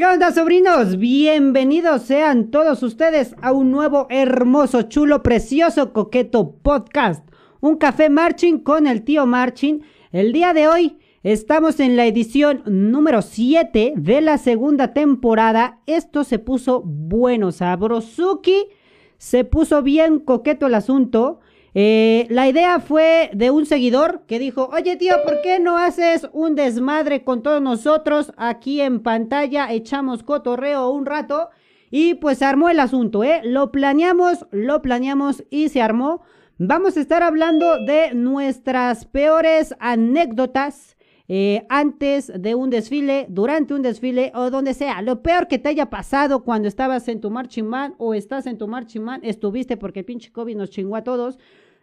¿Qué onda, sobrinos? Bienvenidos sean todos ustedes a un nuevo, hermoso, chulo, precioso, coqueto podcast. Un café marching con el tío Marching. El día de hoy estamos en la edición número 7 de la segunda temporada. Esto se puso bueno, sabrosuki. Se puso bien coqueto el asunto. Eh, la idea fue de un seguidor que dijo, oye tío, ¿por qué no haces un desmadre con todos nosotros aquí en pantalla? Echamos cotorreo un rato y pues se armó el asunto, ¿eh? Lo planeamos, lo planeamos y se armó. Vamos a estar hablando de nuestras peores anécdotas. Eh, antes de un desfile, durante un desfile o donde sea. Lo peor que te haya pasado cuando estabas en tu marching o estás en tu marching estuviste porque pinche COVID nos chingó a todos.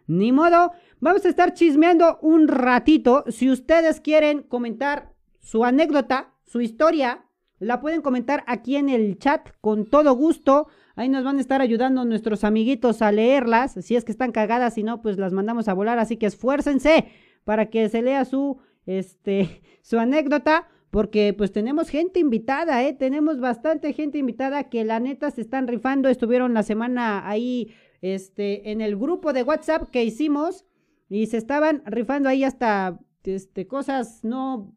Ni modo, vamos a estar chismeando un ratito. Si ustedes quieren comentar su anécdota, su historia, la pueden comentar aquí en el chat con todo gusto. Ahí nos van a estar ayudando nuestros amiguitos a leerlas. Si es que están cagadas, si no, pues las mandamos a volar. Así que esfuércense para que se lea su, este, su anécdota. Porque pues tenemos gente invitada, ¿eh? Tenemos bastante gente invitada que la neta se están rifando. Estuvieron la semana ahí este, en el grupo de WhatsApp que hicimos y se estaban rifando ahí hasta este, cosas no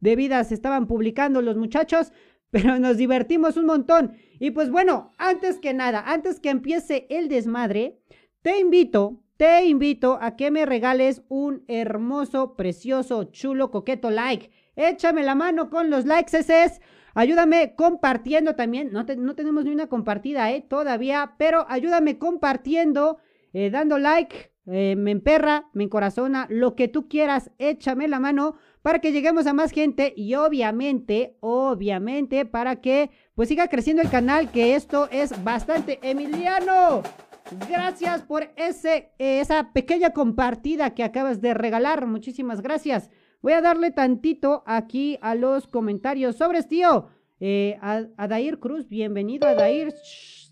debidas, estaban publicando los muchachos, pero nos divertimos un montón. Y pues bueno, antes que nada, antes que empiece el desmadre, te invito, te invito a que me regales un hermoso, precioso, chulo, coqueto like. Échame la mano con los likes, ese es Ayúdame compartiendo también. No, tenemos ni una compartida, ¿eh? Todavía, pero ayúdame compartiendo, eh, dando like. Eh, me emperra, me encorazona, lo que tú quieras, échame la mano para que lleguemos a más gente y obviamente, obviamente, para que pues siga creciendo el canal, que esto es bastante Emiliano. Gracias por ese, esa pequeña compartida que acabas de regalar. Muchísimas gracias. Voy a darle tantito aquí a los comentarios. Sobres, tío. Eh, Adair Cruz, bienvenido, Adair.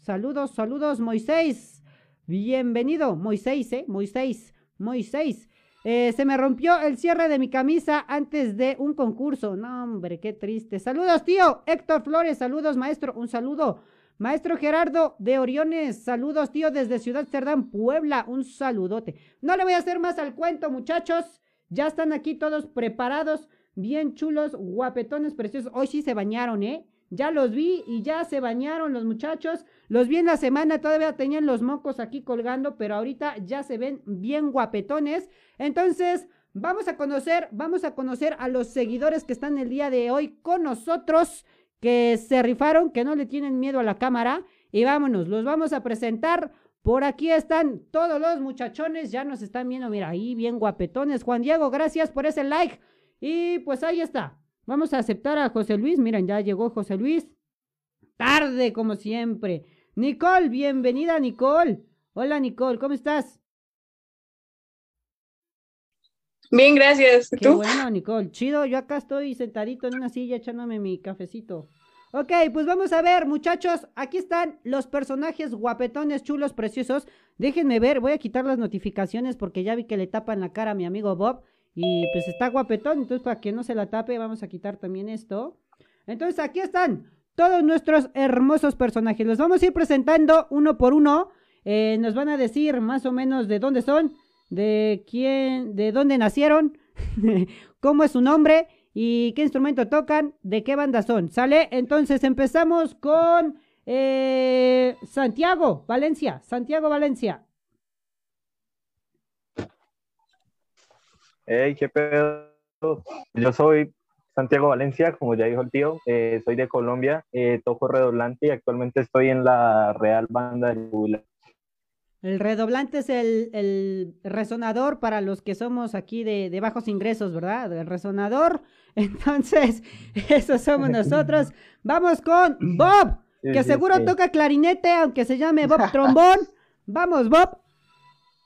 saludos, saludos, Moisés. Bienvenido, Moisés, ¿eh? Moisés, Moisés. Eh, se me rompió el cierre de mi camisa antes de un concurso. No, hombre, qué triste. Saludos, tío. Héctor Flores, saludos, maestro. Un saludo. Maestro Gerardo de Oriones, saludos, tío, desde Ciudad Cerdán, Puebla. Un saludote. No le voy a hacer más al cuento, muchachos. Ya están aquí todos preparados, bien chulos, guapetones, preciosos. Hoy sí se bañaron, ¿eh? Ya los vi y ya se bañaron los muchachos. Los vi en la semana, todavía tenían los mocos aquí colgando, pero ahorita ya se ven bien guapetones. Entonces, vamos a conocer, vamos a conocer a los seguidores que están el día de hoy con nosotros, que se rifaron, que no le tienen miedo a la cámara. Y vámonos, los vamos a presentar. Por aquí están todos los muchachones, ya nos están viendo, mira, ahí bien guapetones. Juan Diego, gracias por ese like. Y pues ahí está. Vamos a aceptar a José Luis. Miren, ya llegó José Luis. Tarde, como siempre. Nicole, bienvenida, Nicole. Hola, Nicole, ¿cómo estás? Bien, gracias. Qué bueno, Nicole. Chido, yo acá estoy sentadito en una silla echándome mi cafecito. Ok, pues vamos a ver, muchachos. Aquí están los personajes guapetones, chulos, preciosos. Déjenme ver, voy a quitar las notificaciones porque ya vi que le tapan la cara a mi amigo Bob. Y pues está guapetón, entonces para que no se la tape, vamos a quitar también esto. Entonces aquí están todos nuestros hermosos personajes. Los vamos a ir presentando uno por uno. Eh, nos van a decir más o menos de dónde son, de quién, de dónde nacieron, cómo es su nombre y qué instrumento tocan, de qué banda son. ¿Sale? Entonces empezamos con eh, Santiago Valencia. Santiago Valencia. Hey, qué pedo. Yo soy Santiago Valencia, como ya dijo el tío, eh, soy de Colombia, eh, toco redoblante y actualmente estoy en la Real Banda de Jubilación el redoblante es el, resonador para los que somos aquí de, bajos ingresos, ¿verdad? El resonador. Entonces, eso somos nosotros. Vamos con Bob, que seguro toca clarinete, aunque se llame Bob Trombón. Vamos, Bob.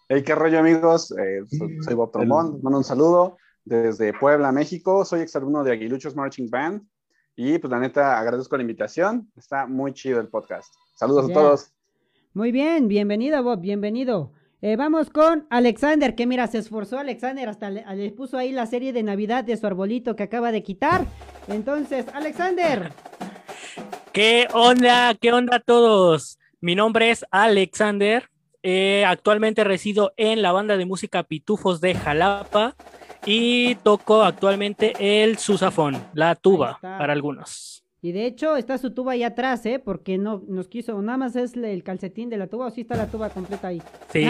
Hey, qué rollo, amigos. Eh, soy, Bob Trombón. Mando un saludo desde Puebla, México. Soy exalumno de Aguiluchos Marching Band. Y pues la neta, agradezco la invitación. Está muy chido el podcast. Saludos a todos. Muy bien, bienvenido Bob, bienvenido. Eh, vamos con Alexander, que mira, se esforzó Alexander, hasta le, puso ahí la serie de Navidad de su arbolito que acaba de quitar. Entonces, Alexander. ¿Qué onda? ¿Qué onda a todos? Mi nombre es Alexander. Eh, actualmente resido en la banda de música Pitufos de Jalapa y toco actualmente el susafón, la tuba para algunos. Y de hecho está su tuba ahí atrás, ¿eh? Porque no nos quiso, nada más es el calcetín de la tuba o sí está la tuba completa ahí. Sí,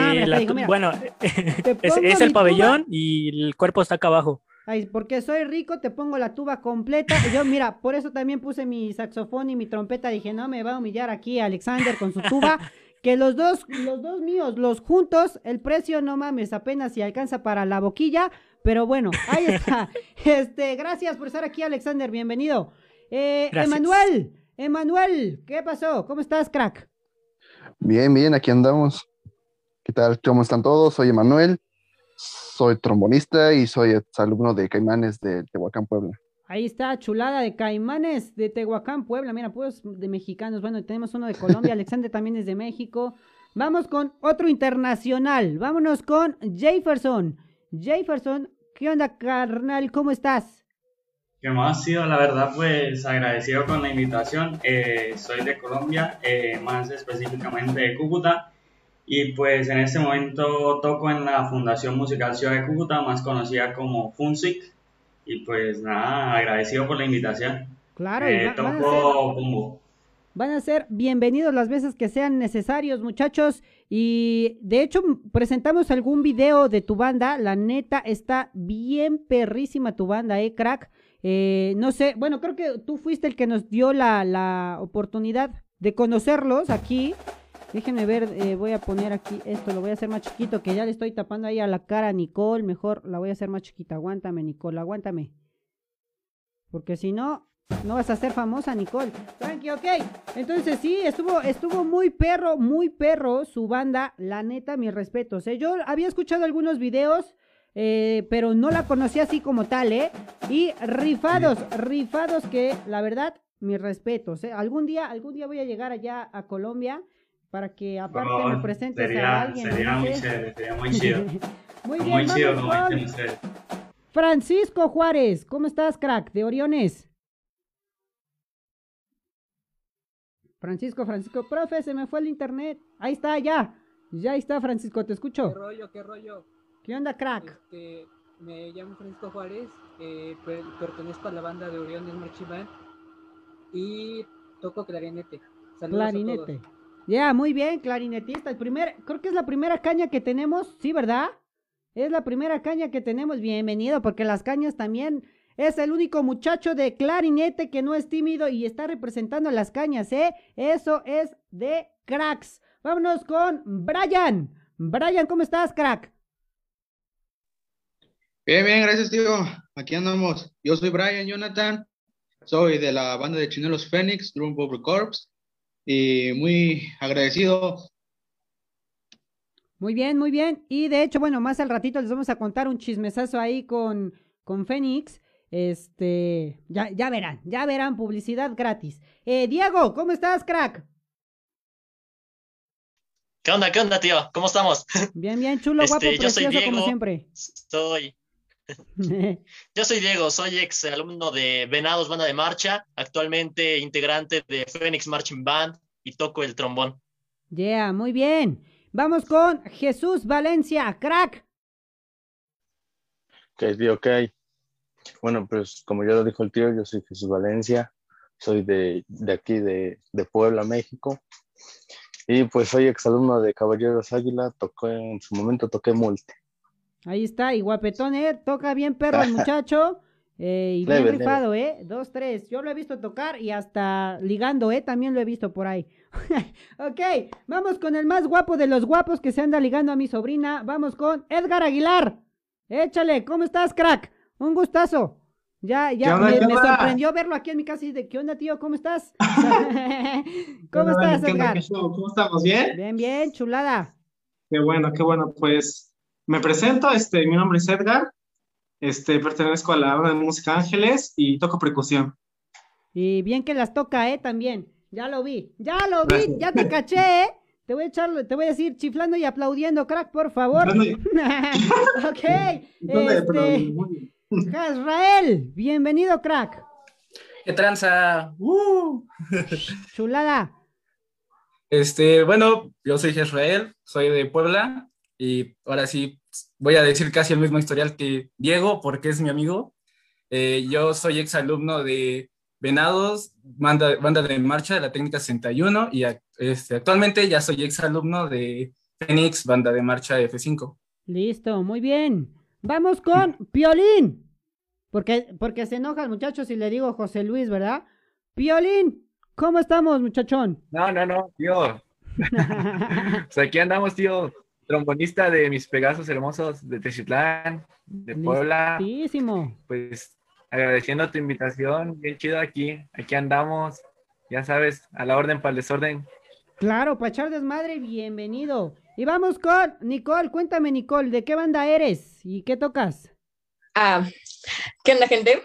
bueno, es, el pabellón y el cuerpo está acá abajo. Ay, porque soy rico, te pongo la tuba completa. yo, mira, por eso también puse mi saxofón y mi trompeta. Dije, no me va a humillar aquí Alexander con su tuba. que los dos, los dos míos, los juntos, el precio no mames, apenas si alcanza para la boquilla. Pero bueno, ahí está. este, gracias por estar aquí, Alexander. Bienvenido. Eh, Emanuel, Emanuel, ¿qué pasó? ¿Cómo estás, crack? Bien, bien, aquí andamos. ¿Qué tal? ¿Cómo están todos? Soy Emanuel soy trombonista y soy alumno de Caimanes de Tehuacán, Puebla. Ahí está, chulada de Caimanes de Tehuacán, Puebla. Mira, pues de mexicanos. Bueno, tenemos uno de Colombia, Alexander también es de México. Vamos con otro internacional. Vámonos con Jefferson. Jefferson, ¿qué onda, carnal? ¿Cómo estás? ¿Qué más ha sido? La verdad, pues agradecido con la invitación. Eh, soy de Colombia, eh, más específicamente de Cúcuta. Y pues en este momento toco en la Fundación Musical Ciudad de Cúcuta, más conocida como FUNSIC. Y pues nada, agradecido por la invitación. Claro, eh, toco Van a ser bienvenidos las veces que sean necesarios, muchachos. Y de hecho, presentamos algún video de tu banda. La neta está bien perrísima tu banda, ¿eh, crack? Eh, no sé, bueno, creo que tú fuiste el que nos dio la, la oportunidad de conocerlos aquí. Déjenme ver, eh, voy a poner aquí esto, lo voy a hacer más chiquito, que ya le estoy tapando ahí a la cara a Nicole. Mejor la voy a hacer más chiquita. Aguántame, Nicole, aguántame. Porque si no, no vas a ser famosa, Nicole. Tranqui, ok. Entonces sí, estuvo, estuvo muy perro, muy perro su banda. La neta, mis respetos. ¿eh? Yo había escuchado algunos videos. Eh, pero no la conocía así como tal, ¿eh? Y rifados, rifados que la verdad, mis respetos, ¿eh? Algún día, algún día voy a llegar allá a Colombia para que aparte me presentes sería, a alguien. Sería muy chévere, sería muy chido. muy bien, muy chido Francisco Juárez, ¿cómo estás, crack? De Oriones. Francisco, Francisco, profe, se me fue el internet. Ahí está, ya. Ya está, Francisco, te escucho. ¿Qué rollo, qué rollo? ¿Qué onda, crack? Este, me llamo Francisco Juárez, eh, pertenezco a la banda de Oriones Marching Band y toco clarinete. Saludos clarinete. Ya, muy bien, clarinetista. El primer, creo que es la primera caña que tenemos, sí, ¿verdad? Es la primera caña que tenemos. Bienvenido, porque las cañas también es el único muchacho de clarinete que no es tímido y está representando las cañas, ¿eh? Eso es de cracks. Vámonos con Brian. Brian, ¿cómo estás, crack? Bien, bien, gracias, tío. Aquí andamos. Yo soy Brian Jonathan. Soy de la banda de Chinelos Phoenix, Drum Bubble Corps y muy agradecido. Muy bien, muy bien. Y de hecho, bueno, más al ratito les vamos a contar un chismesazo ahí con, con Fénix. Este, ya, ya verán, ya verán publicidad gratis. Eh, Diego, ¿cómo estás, crack? ¿Qué onda, qué onda, tío? ¿Cómo estamos? Bien, bien, chulo, guapo, este, precioso, yo soy Diego, como siempre. Soy, Yo soy Diego, soy ex alumno de Venados Banda de Marcha, actualmente integrante de Phoenix Marching Band y toco el trombón. Yeah, muy bien. Vamos con Jesús Valencia, crack. Ok, ok. Bueno, pues como ya lo dijo el tío, yo soy Jesús Valencia, soy de, aquí, de, de, Puebla, México. Y pues soy exalumno de Caballeros Águila, tocó en su momento toqué multe. Ahí está, y guapetón, ¿eh? Toca bien perro el muchacho. Eh, y bien rifado, ¿eh? Dos, tres. Yo lo he visto tocar y hasta ligando, ¿eh? También lo he visto por ahí. ok, vamos con el más guapo de los guapos que se anda ligando a mi sobrina. Vamos con Edgar Aguilar. Échale, ¿cómo estás, crack? Un gustazo. Ya, ya, me, sorprendió verlo aquí en mi casa y de ¿qué onda, tío? ¿Cómo estás? ¿Cómo estás, Edgar? ¿Cómo estamos? ¿Bien? Bien, bien, chulada. Qué bueno, qué bueno. Pues me presento, este, mi nombre es Edgar, este, pertenezco a la banda de música Ángeles y toco percusión. Y bien que las toca, ¿eh? También. Ya lo vi, ya lo vi, ya te caché, ¿eh? Te voy a echar, te voy a decir chiflando y aplaudiendo, crack, por favor. ok. este, Israel, bienvenido, crack. ¿Qué tranza? ¡Uh! Chulada. Este, bueno, yo soy Israel, soy de Puebla y ahora sí voy a decir casi el mismo historial que Diego porque es mi amigo. Eh, yo soy exalumno de Venados, banda, banda de marcha de la técnica 61 y este, actualmente ya soy exalumno de Phoenix, banda de marcha F5. Listo, muy bien. Vamos con Piolín. Porque, porque se enoja el muchacho si le digo José Luis, ¿verdad? Piolín, ¿cómo estamos, muchachón? No, no, no, tío. pues aquí andamos, tío. Trombonista de mis Pegasos hermosos de Techitlán, de Puebla. Listísimo. Pues agradeciendo tu invitación, bien chido aquí. Aquí andamos, ya sabes, a la orden para el desorden. Claro, para echar desmadre, bienvenido. Y vamos con Nicole. Cuéntame, Nicole, ¿de qué banda eres y qué tocas? Ah, ¿qué onda, gente?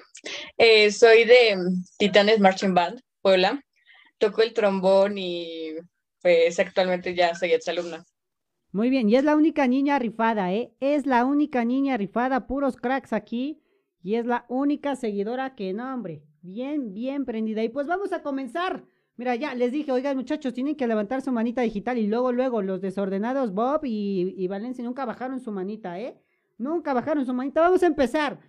Eh, soy de Titanes Marching Band, Puebla. Toco el trombón y pues actualmente ya soy exalumna. Muy bien, y es la única niña rifada, ¿eh? Es la única niña rifada, puros cracks aquí. Y es la única seguidora que, no, hombre, bien, bien prendida. Y pues vamos a comenzar. Mira, ya les dije, oigan muchachos, tienen que levantar su manita digital y luego, luego, los desordenados Bob y, y Valencia nunca bajaron su manita, ¿eh? Nunca bajaron su manita. Vamos a empezar.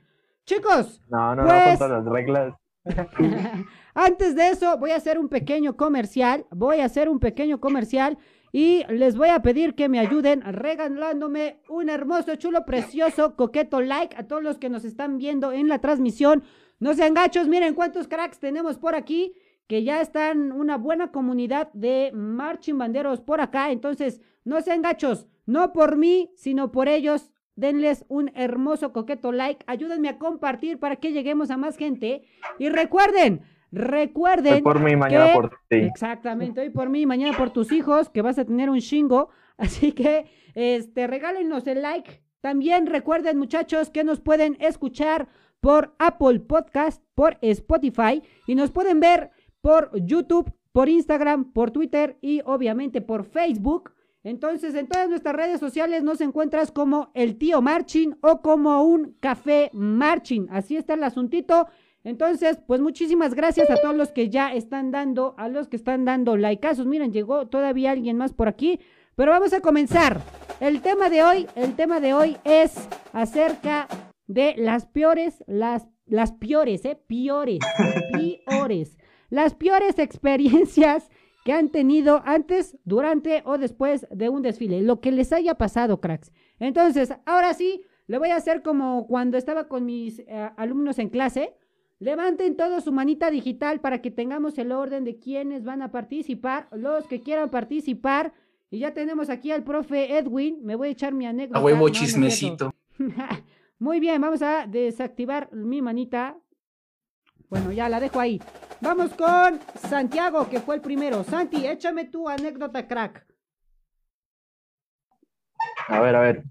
Chicos. No, no, pues, no, las reglas. Antes de eso, voy a hacer un pequeño comercial. Voy a hacer un pequeño comercial. Y les voy a pedir que me ayuden regalándome un hermoso, chulo, precioso, coqueto like a todos los que nos están viendo en la transmisión. No sean gachos, miren cuántos cracks tenemos por aquí, que ya están una buena comunidad de marching banderos por acá. Entonces, no sean gachos, no por mí, sino por ellos. Denles un hermoso coqueto like. Ayúdenme a compartir para que lleguemos a más gente. Y recuerden, recuerden. Hoy por mí, mañana que- por ti. Exactamente, hoy por mí, mañana por tus hijos, que vas a tener un chingo. Así que, este, regálenos el like. También recuerden, muchachos, que nos pueden escuchar por Apple Podcast, por Spotify y nos pueden ver por YouTube, por Instagram, por Twitter y obviamente por Facebook. Entonces, en todas nuestras redes sociales nos encuentras como el tío Marchin o como un café Marchin. Así está el asuntito. Entonces, pues muchísimas gracias a todos los que ya están dando, a los que están dando likeazos. Miren, llegó todavía alguien más por aquí. Pero vamos a comenzar. El tema de hoy, el tema de hoy es acerca de las peores, las, las peores, eh, peores, peores, las peores experiencias que han tenido antes, durante o después de un desfile, lo que les haya pasado, cracks. Entonces, ahora sí, le voy a hacer como cuando estaba con mis eh, alumnos en clase. Levanten todos su manita digital para que tengamos el orden de quienes van a participar, los que quieran participar. Y ya tenemos aquí al profe Edwin. Me voy a echar mi anécdota. A huevo No, no chismecito. Muy bien, vamos a desactivar mi manita. Bueno, ya la dejo ahí. Vamos con Santiago, que fue el primero. Santi, échame tu anécdota, crack. A ver, a ver.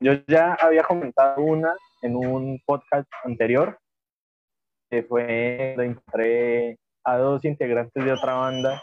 Yo ya había comentado una en un podcast anterior, que fue donde encontré a dos integrantes de otra banda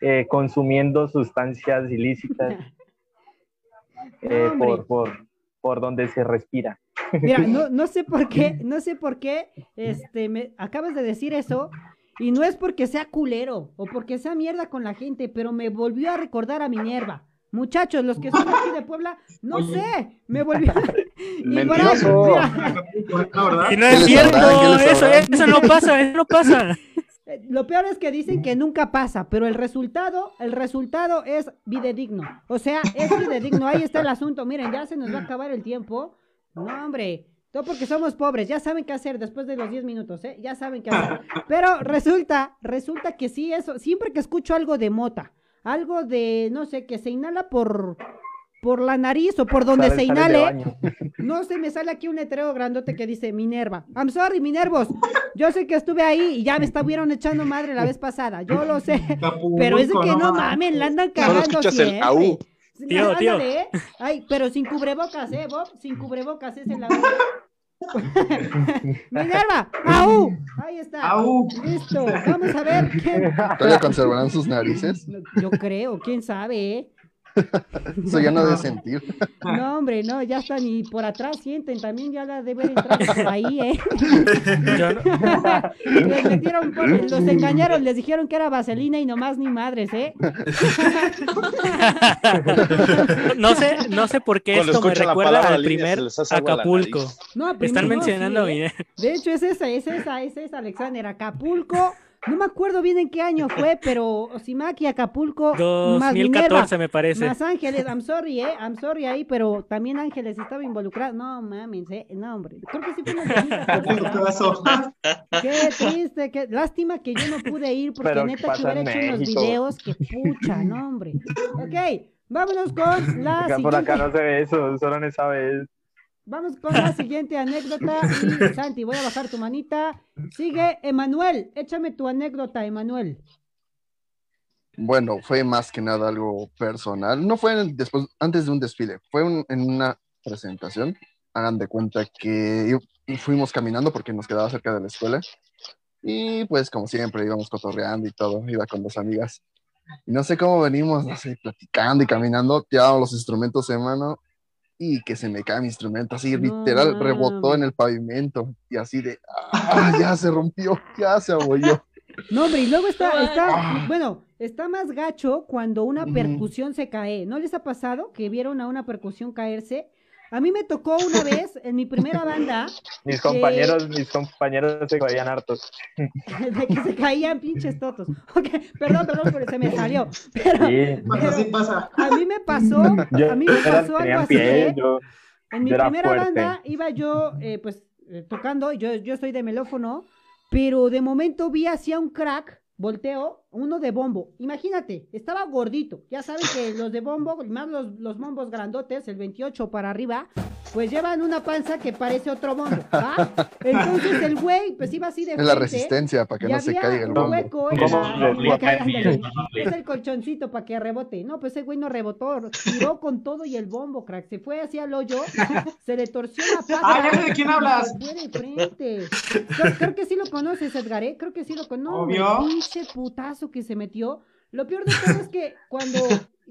eh, consumiendo sustancias ilícitas eh, por, por, por donde se respira. Mira, no, no sé por qué, no sé por qué, este, me acabas de decir eso, y no es porque sea culero o porque sea mierda con la gente, pero me volvió a recordar a Minerva. Muchachos, los que son aquí de Puebla, no sé, me ahí, Mentiroso. Y no es cierto, eso, eso no pasa, eso no pasa. Eh, Lo peor es que dicen que nunca pasa, pero el resultado, el resultado es videdigno. O sea, es videdigno. Ahí está el asunto. Miren, ya se nos va a acabar el tiempo. No, hombre. Todo porque somos pobres. Ya saben qué hacer después de los 10 minutos, ¿eh? Ya saben qué hacer. Pero resulta, resulta que sí, eso. Siempre que escucho algo de mota, algo de, no sé, que se inhala por, por la nariz o por donde Sale- se inhale. No sé, me sale aquí un letrero grandote que dice Minerva. I'm sorry, Minervos. Yo sé que estuve ahí y ya me estuvieron echando madre la vez pasada. Yo lo sé. Pero es de que no mamen, la andan cagando el aú. Tío, tío. ¿eh? Ay, pero sin cubrebocas, ¿eh, Bob? Sin cubrebocas, es el aú. Minerva, aú. Ahí está. Aú. Listo. Vamos a ver quién. ¿Todavía conservarán sus narices? Yo creo, quién sabe, ¿eh? Eso ya no de sentir. No, hombre, no, ya están y por atrás sienten, también ya la deben entrar por ahí, ¿eh? No- Les metieron por- los engañaron, les dijeron que era vaselina y nomás ni madres, ¿eh? No sé, no sé por qué Cuando esto me recuerda al primer Acapulco. No, Están primero, mencionando sí, ¿eh? De hecho, es esa, es esa, es esa, Alexander. Acapulco, no me acuerdo bien en qué año fue, pero Osimaki, Acapulco, más 2014 Minerva, me parece. Más Ángeles, I'm sorry, eh, I'm sorry ahí, pero también Ángeles estaba involucrado. No mames, eh, no, hombre. Creo que sí 2014, Qué triste, qué lástima que yo no pude ir porque Pero, ¿qué neta que hubiera hecho unos videos que pucha, no, hombre. Ok, vámonos con la por acá no se ve eso, solo en esa vez. Vamos con la siguiente anécdota. Y Santi, voy a bajar tu manita. Sigue Emanuel. Échame tu anécdota, Emanuel. Bueno, fue más que nada algo personal. No fue después, antes de un desfile, fue un- en una presentación. Hagan de cuenta que fuimos caminando porque nos quedaba cerca de la escuela. Y pues como siempre íbamos cotorreando y todo, iba con dos amigas. Y no sé cómo venimos, no sé, platicando y caminando, llevábamos los instrumentos en mano y que se me cae mi instrumento, así literal, rebotó en el pavimento y así de, ah, ya se rompió, ya se abolló. No, hombre, y luego está, está, bueno, está más gacho cuando una percusión se cae. ¿No les ha pasado que vieron a una percusión caerse? A mí me tocó una vez en mi primera banda Mis que- compañeros, mis compañeros se caían hartos. de que se caían pinches totos. Ok, perdón, perdón, pero se me salió. Pero, Sí. pero a mí me pasó, Yo- a mí me era- pasó algo así, pie, ¿eh? yo- En mi primera fuerte. banda iba yo, eh, pues, eh, tocando, yo, yo soy de melófono, pero de momento vi hacia un crack, volteo, uno de bombo. Imagínate, estaba gordito. Ya saben que los de bombo, más los, los bombos grandotes, el 28 para arriba, pues llevan una panza que parece otro bombo, ¿va? Entonces el güey, pues iba así de Es la resistencia para que no se caiga el bombo. hueco. Es el colchoncito para que rebote. No, pues ese güey no rebotó, tiró con todo y el bombo, crack. Se fue hacia el hoyo, se le torció la pata. Ah, ya sé de quién hablas. de frente. Creo, creo que sí lo conoces, Edgar, ¿eh? Creo que sí lo conoces. Obvio. pinche putazo que se metió. Lo peor de todo es que cuando,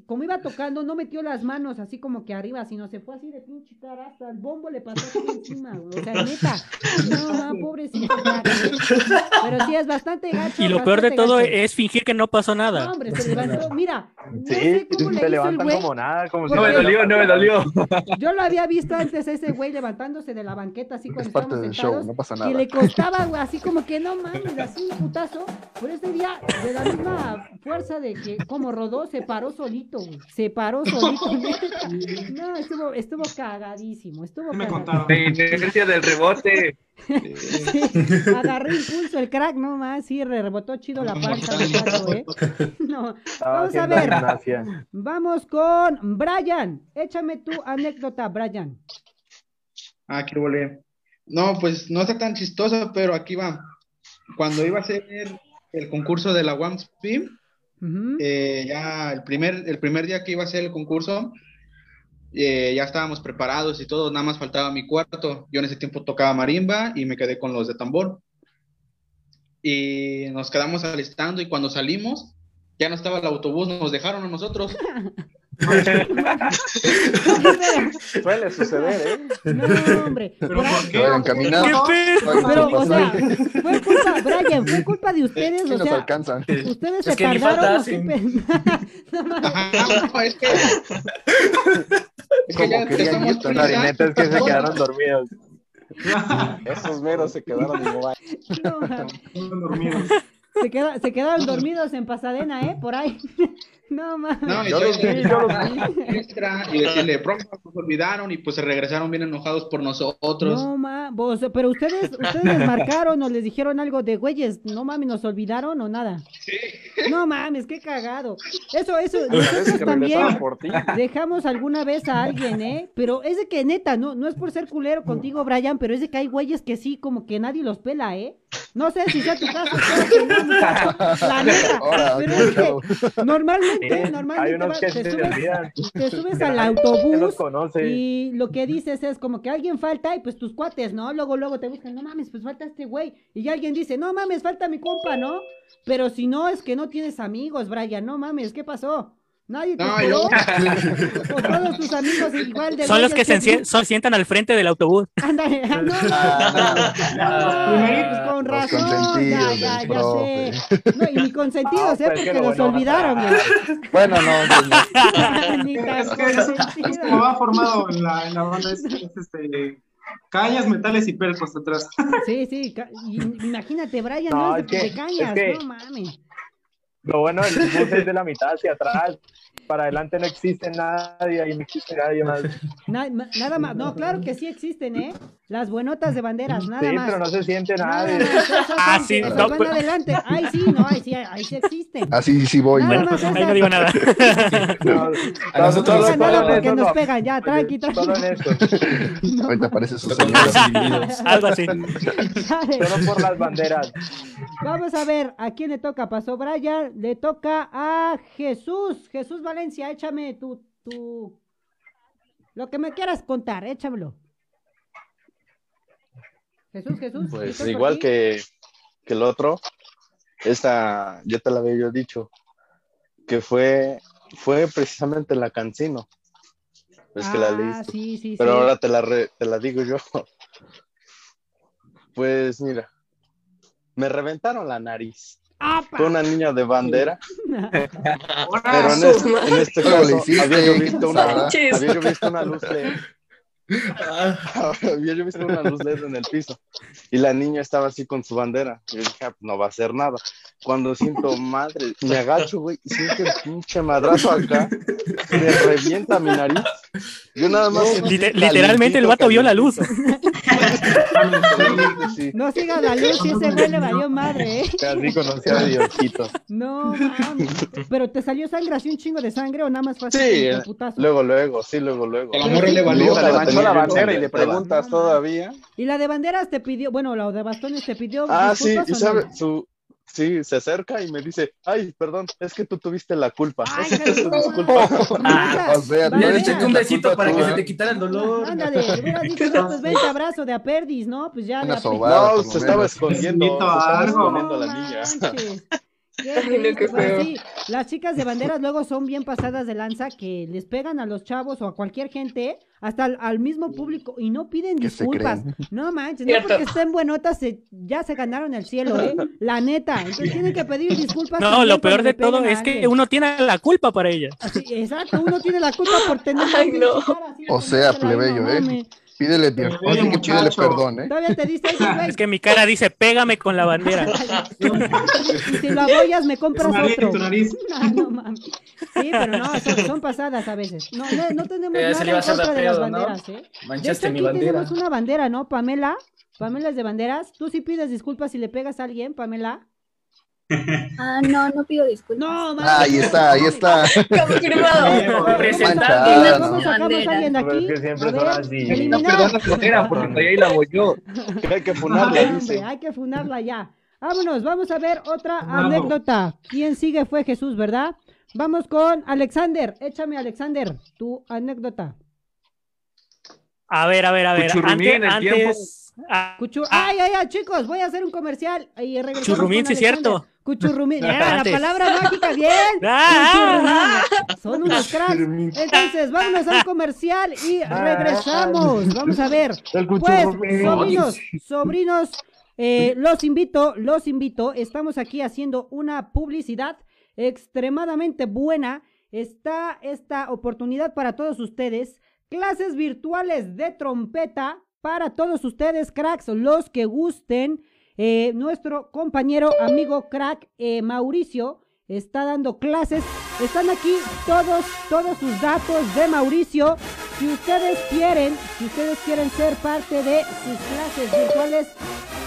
como iba tocando, no metió las manos así como que arriba, sino se fue así de pinche cara hasta el bombo le pasó así encima, güey. O sea, neta. No, ma, pobrecito. Pero sí es bastante gacho. Y lo peor de todo gacho. es fingir que no pasó nada. No, hombre, se levantó. Mira, no Sí, sé cómo le se levantan güey. como nada, como si no me dolió, no me dolió. Yo lo había visto antes ese güey levantándose de la banqueta así cuando Es parte estábamos del show, sentados, no pasa Que nada. le costaba, güey, así como que no mames, así un putazo. Pero ese día, de la misma fuerza de que como rodó, se paró solito, güey. Se paró solito. No, estuvo, estuvo cagadísimo, estuvo cagadísimo. La inercia del rebote. Sí, agarró impulso el crack, no más, sí, re- rebotó chido la panza, muchacho, ¿eh? No, Estaba vamos a ver. Vamos con Brian. Échame tu anécdota, Brian. Ah, qué volé. No, pues no está tan chistosa, pero aquí va. Cuando iba a ser el concurso de la Eh, ya el primer, el primer día que iba a ser el concurso, eh, ya estábamos preparados y todo, nada más faltaba mi cuarto. Yo en ese tiempo tocaba marimba y me quedé con los de tambor. Y nos quedamos alistando y cuando salimos, ya no estaba el autobús, nos dejaron a nosotros. Suele suceder, ¿eh? No, hombre. ¿Pero por qué? Vayan caminando. Pero, o sea, fue culpa, Brian, fue culpa de ustedes, o nos sea, alcanzan. ustedes Es se que ni tardaron. No es que. Es que Como ya querían estamos ir, con la esa- neta es que se quedaron dormidos. Esos meros se quedaron igual. No, mames. Se, queda- se quedaron dormidos en Pasadena, ¿eh? Por ahí. No, mames. No, y yo los vi, yo los vi y decirle, profe, nos olvidaron y pues se regresaron bien enojados por nosotros. No, ma, vos, pero ustedes, ustedes les marcaron o les dijeron algo de güeyes, no mames, nos olvidaron o nada. No mames, qué cagado. Eso, eso, Es nosotros también regresaron por ti. dejamos alguna vez a alguien, ¿eh? Pero es de que neta, no, no es por ser culero contigo, Brian, pero es de que hay güeyes que sí, como que nadie los pela, ¿eh? No sé si sea tu caso, que no, la neta, Ahora, pero es que show. Sí, hay normalmente unos que te se subes, olvidan. te subes Que al autobús y lo que dices es como que alguien falta y pues tus cuates, ¿no? Luego, luego te buscan, no mames, pues falta este güey. Y ya alguien dice, no mames, falta mi compa, ¿no? Pero si no, es que no tienes amigos, Brian, no mames, ¿qué pasó? Nadie te No, esperó. yo- O todos tus amigos igual de Son los que güeyes se son- sientan al frente del autobús. Ándale, ah, no, pues con razón, ya, ya, ya sé. No, y ni consentidos, No, ¿eh? pues, Porque que bueno, olvidaron. Bueno, no, pues no. Ni tan Es que es, es consentidos. como va formado en la, en la banda, es, es, este, cañas, metales y pelcos atrás. Sí, sí, imagínate, Brian, No, no, es es de, que- de cañas, es que- no mames. Lo bueno del bus es de la mitad hacia atrás. Para adelante no existe nadie, ahí no existe nadie más. Na- nada más, no, claro que sí existen, ¿eh? Las buenotas de banderas, nada Sí, más. pero no se siente Nada nadie. esas Ah, sí, no, van pues- adelante. Ahí sí, no, ahí sí, ahí sí existen. Así sí voy. Nada ¿no? más Ahí no digo nada. No, A nosotros No nos nada solo en porque eso nos no. pegan, ya, tranqui, Solo en tranqui. eso. Ahorita aparece su Nosotros señora. los individuos. Algo así. Solo por las banderas. Vamos a ver, ¿a quién le toca? Pasó Brian, le toca a Jesús. Jesús Valencia, échame tu, tu... Lo que me quieras contar, échamelo. Jesús, Jesús. Pues ¿estás por igual que, que el otro, esta, ya te la había yo dicho, que fue, fue precisamente la Cancino. Es que la Ah, leíste. sí, sí, Pero sí. ahora te la, re- te la digo yo. Pues mira, me reventaron la nariz. ¡Apa! Fue una niña de bandera, pero en este, en este había yo visto una, Manches. había yo visto una luz LED. había yo visto una luz LED en el piso y la niña estaba así con su bandera. Yo dije, ah, pues no va a hacer nada. Cuando siento madre, me agacho, güey, y siento el pinche madrazo acá, me revienta mi nariz. Yo nada más. sentí Lite- literalmente el vato vio la luz. No sigas la luz y ese güey le valió madre, ¿eh? Casi conocí a Diosito. No, mames. Pero te salió sangre así un chingo de sangre o nada más fue así Sí, eh, putazo? luego, luego, sí, luego, luego. A la morra le valió. Le manchó la bandera y le preguntas todavía. Y la de banderas te pidió, bueno, la de bastones te pidió. Ah, sí, y sabe, su, sí, se acerca y me dice, ay, perdón, es que tú tuviste la culpa. Ay, Esa es tu Jesús. disculpa. Neta, o sea, un besito para que tú, se ¿eh? te quitara el dolor. Ándale, le hubieras dicho, no, pues vente abrazo de aperdis, ¿no? Pues ya Una apri- sobada. No, se estaba escondiendo, se estaba escondiendo la No niña. Ay, no, sí, las chicas de banderas luego son bien pasadas de lanza que les pegan a los chavos o a cualquier gente, hasta al, al mismo público, y no piden ¿Qué se disculpas. No manches, no Cierto. porque estén buenotas, se- ya se ganaron el cielo, ¿eh? La neta. Entonces tienen que pedir disculpas. No, lo peor de todo es que uno tiene la culpa para ella. Así, exacto, uno tiene la culpa por tener Ay, no. O sea, plebeyo, no ¿eh? Pídele, bien, Oye, pídele perdón, ¿eh? Todavía te diste ahí, güey. Es que mi cara dice, pégame con la bandera. Y si lo apoyas, me compras otro. tu nariz. Ah, no mames. Sí, pero no, son, son pasadas a veces. No, no, no tenemos Eh, nada en contra de las banderas, ¿eh? De hecho, Manchaste aquí mi bandera. tenemos una bandera, ¿no, Pamela? Pamela es de banderas. ¿Tú sí pides disculpas si le pegas a alguien, Pamela? Ah, no, no pido disculpas. No, mames. Ahí está, ahí está. Confirmado. Manchada, ¿Cómo ¿no? sacamos a alguien de Pero es aquí? que siempre A son ver, así. No su bandera porque ahí la voy yo. Que hay que funarla, dice. hay que funarla ya. Vámonos, vamos a ver otra anécdota. ¿Quién sigue fue Jesús, ¿verdad? Vamos con Alexander. Échame, Alexander, tu anécdota. A ver, a ver, a ver. Antes, en el antes, ah, Cuchu- ay, ay, ay, chicos, voy a hacer un comercial y regresamos Churrumín, sí Alexander. cierto. Cuchurrumín, era la palabra mágica, bien. Ah, Cuchurrumín. Son unos cracks. Entonces, vámonos a un comercial y regresamos. Vamos a ver. Pues, sobrinos, sobrinos, eh, los invito, los invito. Estamos aquí haciendo una publicidad extremadamente buena. Está esta oportunidad para todos ustedes. Clases virtuales de trompeta para todos ustedes, cracks, los que gusten. Eh, nuestro compañero, amigo crack eh, Mauricio está dando clases. Están aquí todos, todos sus datos de Mauricio. Si ustedes quieren, si ustedes quieren ser parte de sus clases virtuales,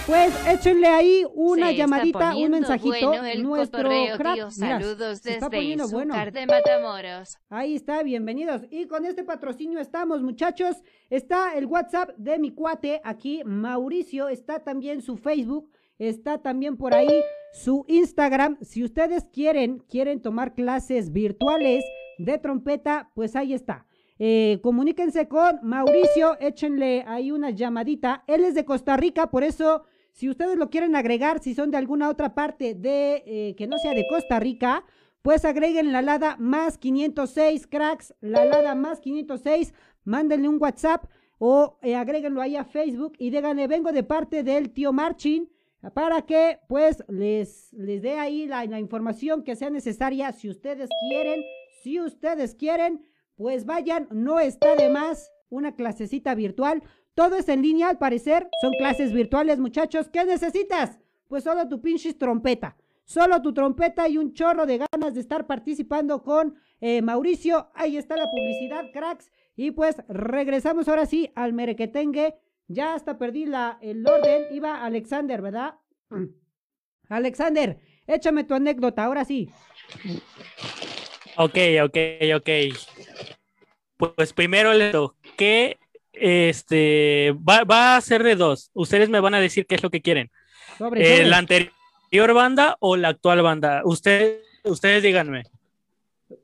pues échenle ahí una Se llamadita, un mensajito. bueno el nuestro cotorreo, crack, tío. Saludos está desde bueno. De Matamoros. Ahí está, bienvenidos. Y con este patrocinio estamos, muchachos. Está el WhatsApp de mi cuate aquí, Mauricio. Está también su Facebook. Está también por ahí su Instagram. Si ustedes quieren, quieren tomar clases virtuales de trompeta, pues ahí está. Eh, comuníquense con Mauricio, échenle ahí una llamadita. Él es de Costa Rica, por eso, si ustedes lo quieren agregar, si son de alguna otra parte de eh, que no sea de Costa Rica, pues agreguen la Lada más 506, cracks, la Lada más 506, mándenle un WhatsApp o eh, agréguenlo ahí a Facebook y díganle, vengo de parte del tío Marchin, para que pues les, les dé ahí la, la información que sea necesaria, si ustedes quieren, si ustedes quieren, pues vayan, no está de más una clasecita virtual. Todo es en línea, al parecer. Son clases virtuales, muchachos. ¿Qué necesitas? Pues solo tu pinches trompeta. Solo tu trompeta y un chorro de ganas de estar participando con eh, Mauricio. Ahí está la publicidad, cracks. Y pues regresamos ahora sí al merequetengue. Ya hasta perdí la, el orden. Iba Alexander, ¿verdad? Alexander, échame tu anécdota, ahora sí. Ok, ok, ok. Pues primero le que este va, va, a ser de dos. Ustedes me van a decir qué es lo que quieren. Sobre, eh, sobre. ¿La anterior banda o la actual banda? Ustedes, ustedes díganme.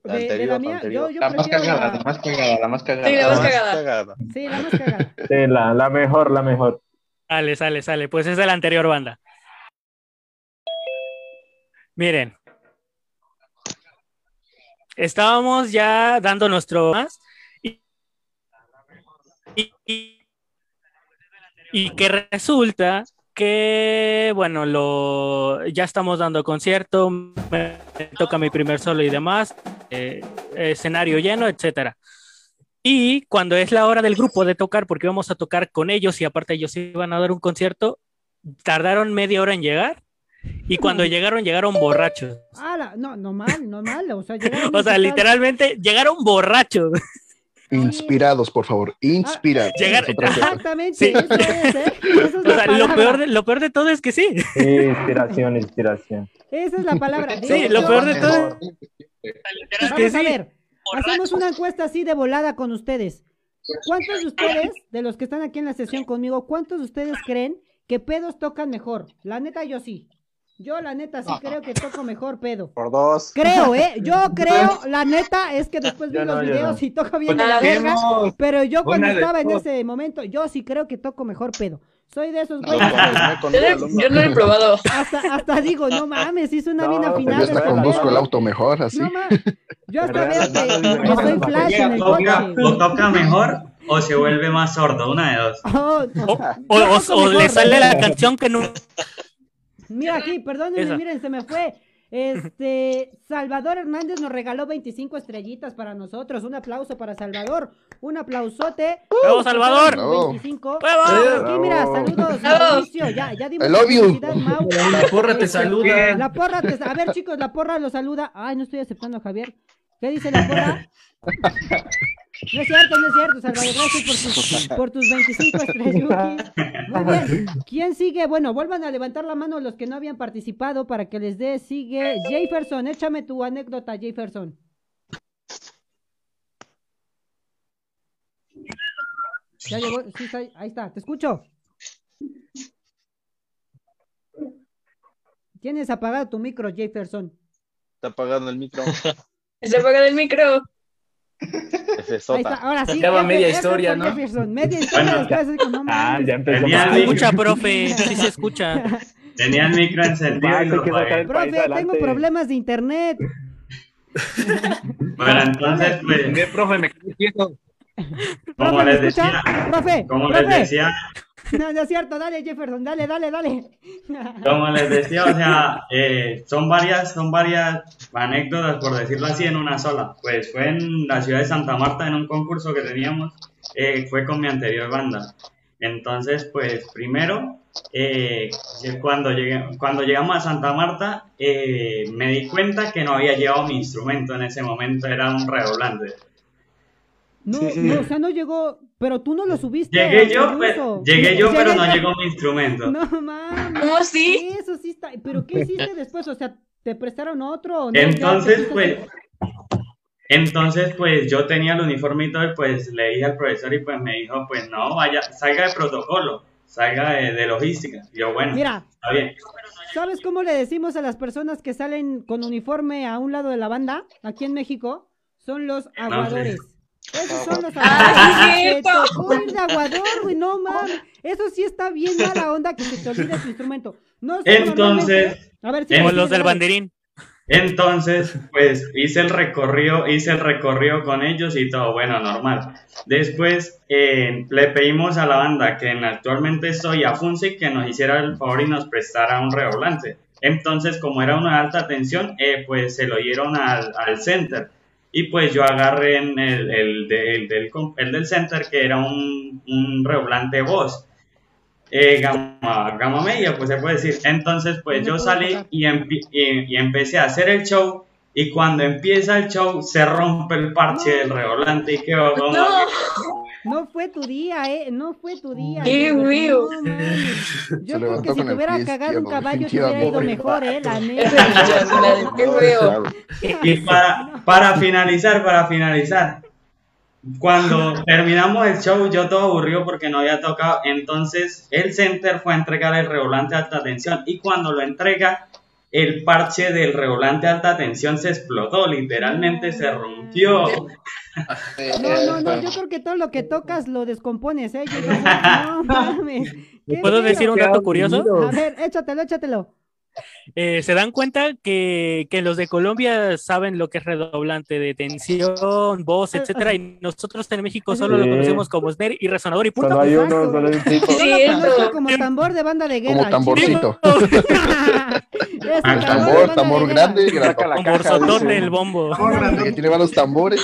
La anterior, la la mía, anterior. yo, yo La más cagada, la- la más cagada, la más cagada. Sí, la más más cagada. cagada. Sí, la más cagada. Sí, la, la mejor, la mejor. Sale, sale, sale. Pues es de la anterior banda. Miren. Estábamos ya dando nuestro más y- que resulta que, bueno, lo ya estamos dando concierto, me toca mi primer solo y demás, eh, escenario lleno, etcétera. Y cuando es la hora del grupo de tocar, porque íbamos a tocar con ellos y aparte ellos iban a dar un concierto, tardaron media hora en llegar y cuando llegaron, llegaron borrachos. Ah, no, no mal, no mal. O sea, O sea, literalmente llegaron borrachos. Inspirados, por favor, inspirados. Llegar-. Exactamente, Sí. eso es, ¿eh? Esa es O la sea, lo peor, de, lo peor de todo es que sí. Inspiración, inspiración. Esa es la palabra. Sí, lo peor de todo es que Vamos a ver, hacemos una encuesta así de volada con ustedes. ¿Cuántos de ustedes, de los que están aquí en la sesión conmigo, cuántos de ustedes creen que pedos tocan mejor? La neta, yo sí. Yo, la neta, sí creo que toco mejor pedo. Por dos. Creo, ¿eh? Yo creo, la neta, es que después vi no, los videos no. y toco bien la verga. Pero yo cuando estaba en ese momento, yo sí creo que toco mejor pedo. Soy de esos güeyes Yo no, alumno. yo no lo he probado. hasta, hasta digo, no mames, hizo una No, bien afinada. Yo hasta conduzco el auto mejor, así. No mames. Yo hasta veo que, que soy flash en el toca, coche. o toca mejor o se vuelve más sordo, una de dos. Oh, O, o- o- le sale la canción que no. Mira aquí, perdónenme, Esa. miren, se me fue. Este, Salvador Hernández nos regaló 25 estrellitas para nosotros. Un aplauso para Salvador. Un aplausote. ¡Bravo, Salvador! Bravo. 25. ¡Bravo! Aquí, mira, saludos. Mauricio. Ya, ya dimos I love you. publicidad, Mau. La porra te saluda. La porra te... A ver, chicos, la porra lo saluda. Ay, no estoy aceptando a Javier. ¿Qué dice la porra? No es cierto, no es cierto, Salvador. Gracias por tus, por tus 25 estrellas. Muy bien. ¿Quién sigue? Bueno, vuelvan a levantar la mano los que no habían participado para que les dé. Sigue Jefferson. Échame tu anécdota, Jefferson. Ya llegó. Sí, está ahí. Ahí está. Te escucho. Tienes apagado tu micro, Jefferson. Está apagando el micro. Se apaga el micro. Sota. Ahora sí. Ya va F, media historia, ¿no? Jefferson. Media historia Bueno, Ah, ya empezó. El Escucha, profe, sí se escucha. Tenía el micro encendido se Profe, tengo problemas de internet. Bueno, entonces, pues, ¿Qué, profe? Me quedé quieto. como Profe, ¿me les decía, Profe, como les decía, No, no es cierto. Dale, Jefferson. Dale, dale, dale. como les decía, o sea, eh, son varias, son varias anécdotas, por decirlo así, en una sola. Pues fue en la ciudad de Santa Marta, en un concurso que teníamos, eh, fue con mi anterior banda. Entonces, pues primero, eh, cuando, cuando llegamos a Santa Marta, me di cuenta que no había llevado mi instrumento en ese momento, era un redoblante. No, no, o sea, no llegó. Pero tú no lo subiste. Llegué yo, tu pero, llegué yo, pero no yo. llegó mi instrumento. No mames. ¿Cómo así? Eso sí está. ¿Pero qué hiciste después? O sea, ¿te prestaron otro? o no? Ya Entonces, pues, entonces, pues yo tenía el uniforme y todo, y pues le dije al profesor y pues me dijo, pues no, vaya, salga de protocolo, salga de, de logística. Y yo, bueno, Mira, está bien. ¿sabes cómo le decimos a las personas que salen con uniforme a un lado de la banda aquí en México? Son los aguadores. Esos son los Ah, aguadores. Ir de aguador, güey, no mames. Eso sí está bien mala onda que se te olvide tu instrumento. No sé, Entonces, A ver, Como sí, los del banderín. Entonces, pues hice el recorrido, hice el recorrido con ellos y todo, bueno, normal. Después eh, le pedimos a la banda que actualmente estoy a Funsi que nos hiciera el favor y nos prestara un redoblante. Entonces, como era una alta tensión, eh, pues se lo dieron al, al center. Y pues yo agarré en el, el, del, el del center, que era un, un redoblante voz. Eh, gama, gama media, pues se puede decir. Entonces, pues yo salí y, y, empecé a hacer el show. Y cuando empieza el show, se rompe el parche del redoblante y quedó como. No fue tu día, ¿eh? No fue tu día. ¡Qué feo! Yo creo que si te hubiera cagado un caballo te hubiera ido mejor, ¿eh? La neta. ¡Qué feo! Y para, para finalizar, para finalizar, cuando terminamos el show, yo todo aburrido porque no había tocado. Entonces, el center fue a entregar el revolante de alta tensión y cuando lo entrega, el parche del revolante de alta tensión se explotó, literalmente se rompió. No, no, no, yo creo que todo lo que tocas lo descompones, ¿eh? no mames. ¿Puedo decir un dato curioso? A ver, échatelo, échatelo. Eh, se dan cuenta que, que, los de Colombia saben lo que es redoblante de tensión, voz, etcétera, y nosotros en México solo lo conocemos como snare y resonador y punto. hay uno, solo hay un tipo. Sí, como tambor de banda de guerra. Como tamborcito. el tambor, tambor grande, tambor del bombo. Que tiene malos tambores.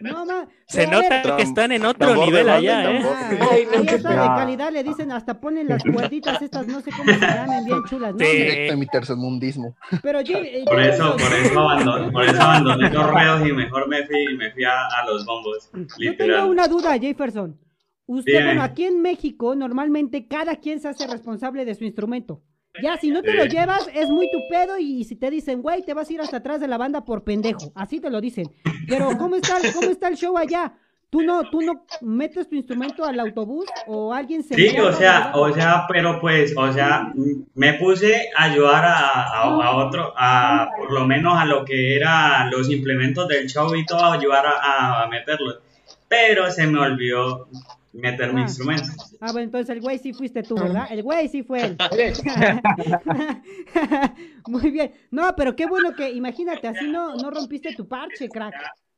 No, ma, se nota que están en otro nivel allá, ¿eh? Ay, de calidad le dicen, hasta ponen las cuerditas estas, no sé cómo se llaman, bien chulas. ¿no? Directo en mi tercermundismo. Pero yo, eh, por eso, por eso abandoné, por eso abandoné los reos y mejor me fui, me fui a, a los bombos. Yo tengo una duda, Jefferson. Usted, bueno, aquí en México, normalmente cada quien se hace responsable de su instrumento. Ya, si no te lo llevas, es muy tu pedo y si te dicen, güey, te vas a ir hasta atrás de la banda por pendejo. Así te lo dicen. Pero, ¿cómo está, cómo está el show allá? ¿Tú no, ¿Tú no metes tu instrumento al autobús o alguien se... Sí, o sea, o sea, pero pues, o sea, me puse a ayudar a, a, otro, a por lo menos a lo que era los implementos del show y todo, ayudar a, a meterlos. Pero se me olvidó meter mi ah. instrumento. Ah, bueno, entonces el güey sí fuiste tú, ¿verdad? El güey sí fue él. Muy bien. No, pero qué bueno que, imagínate, así no, no rompiste tu parche, crack.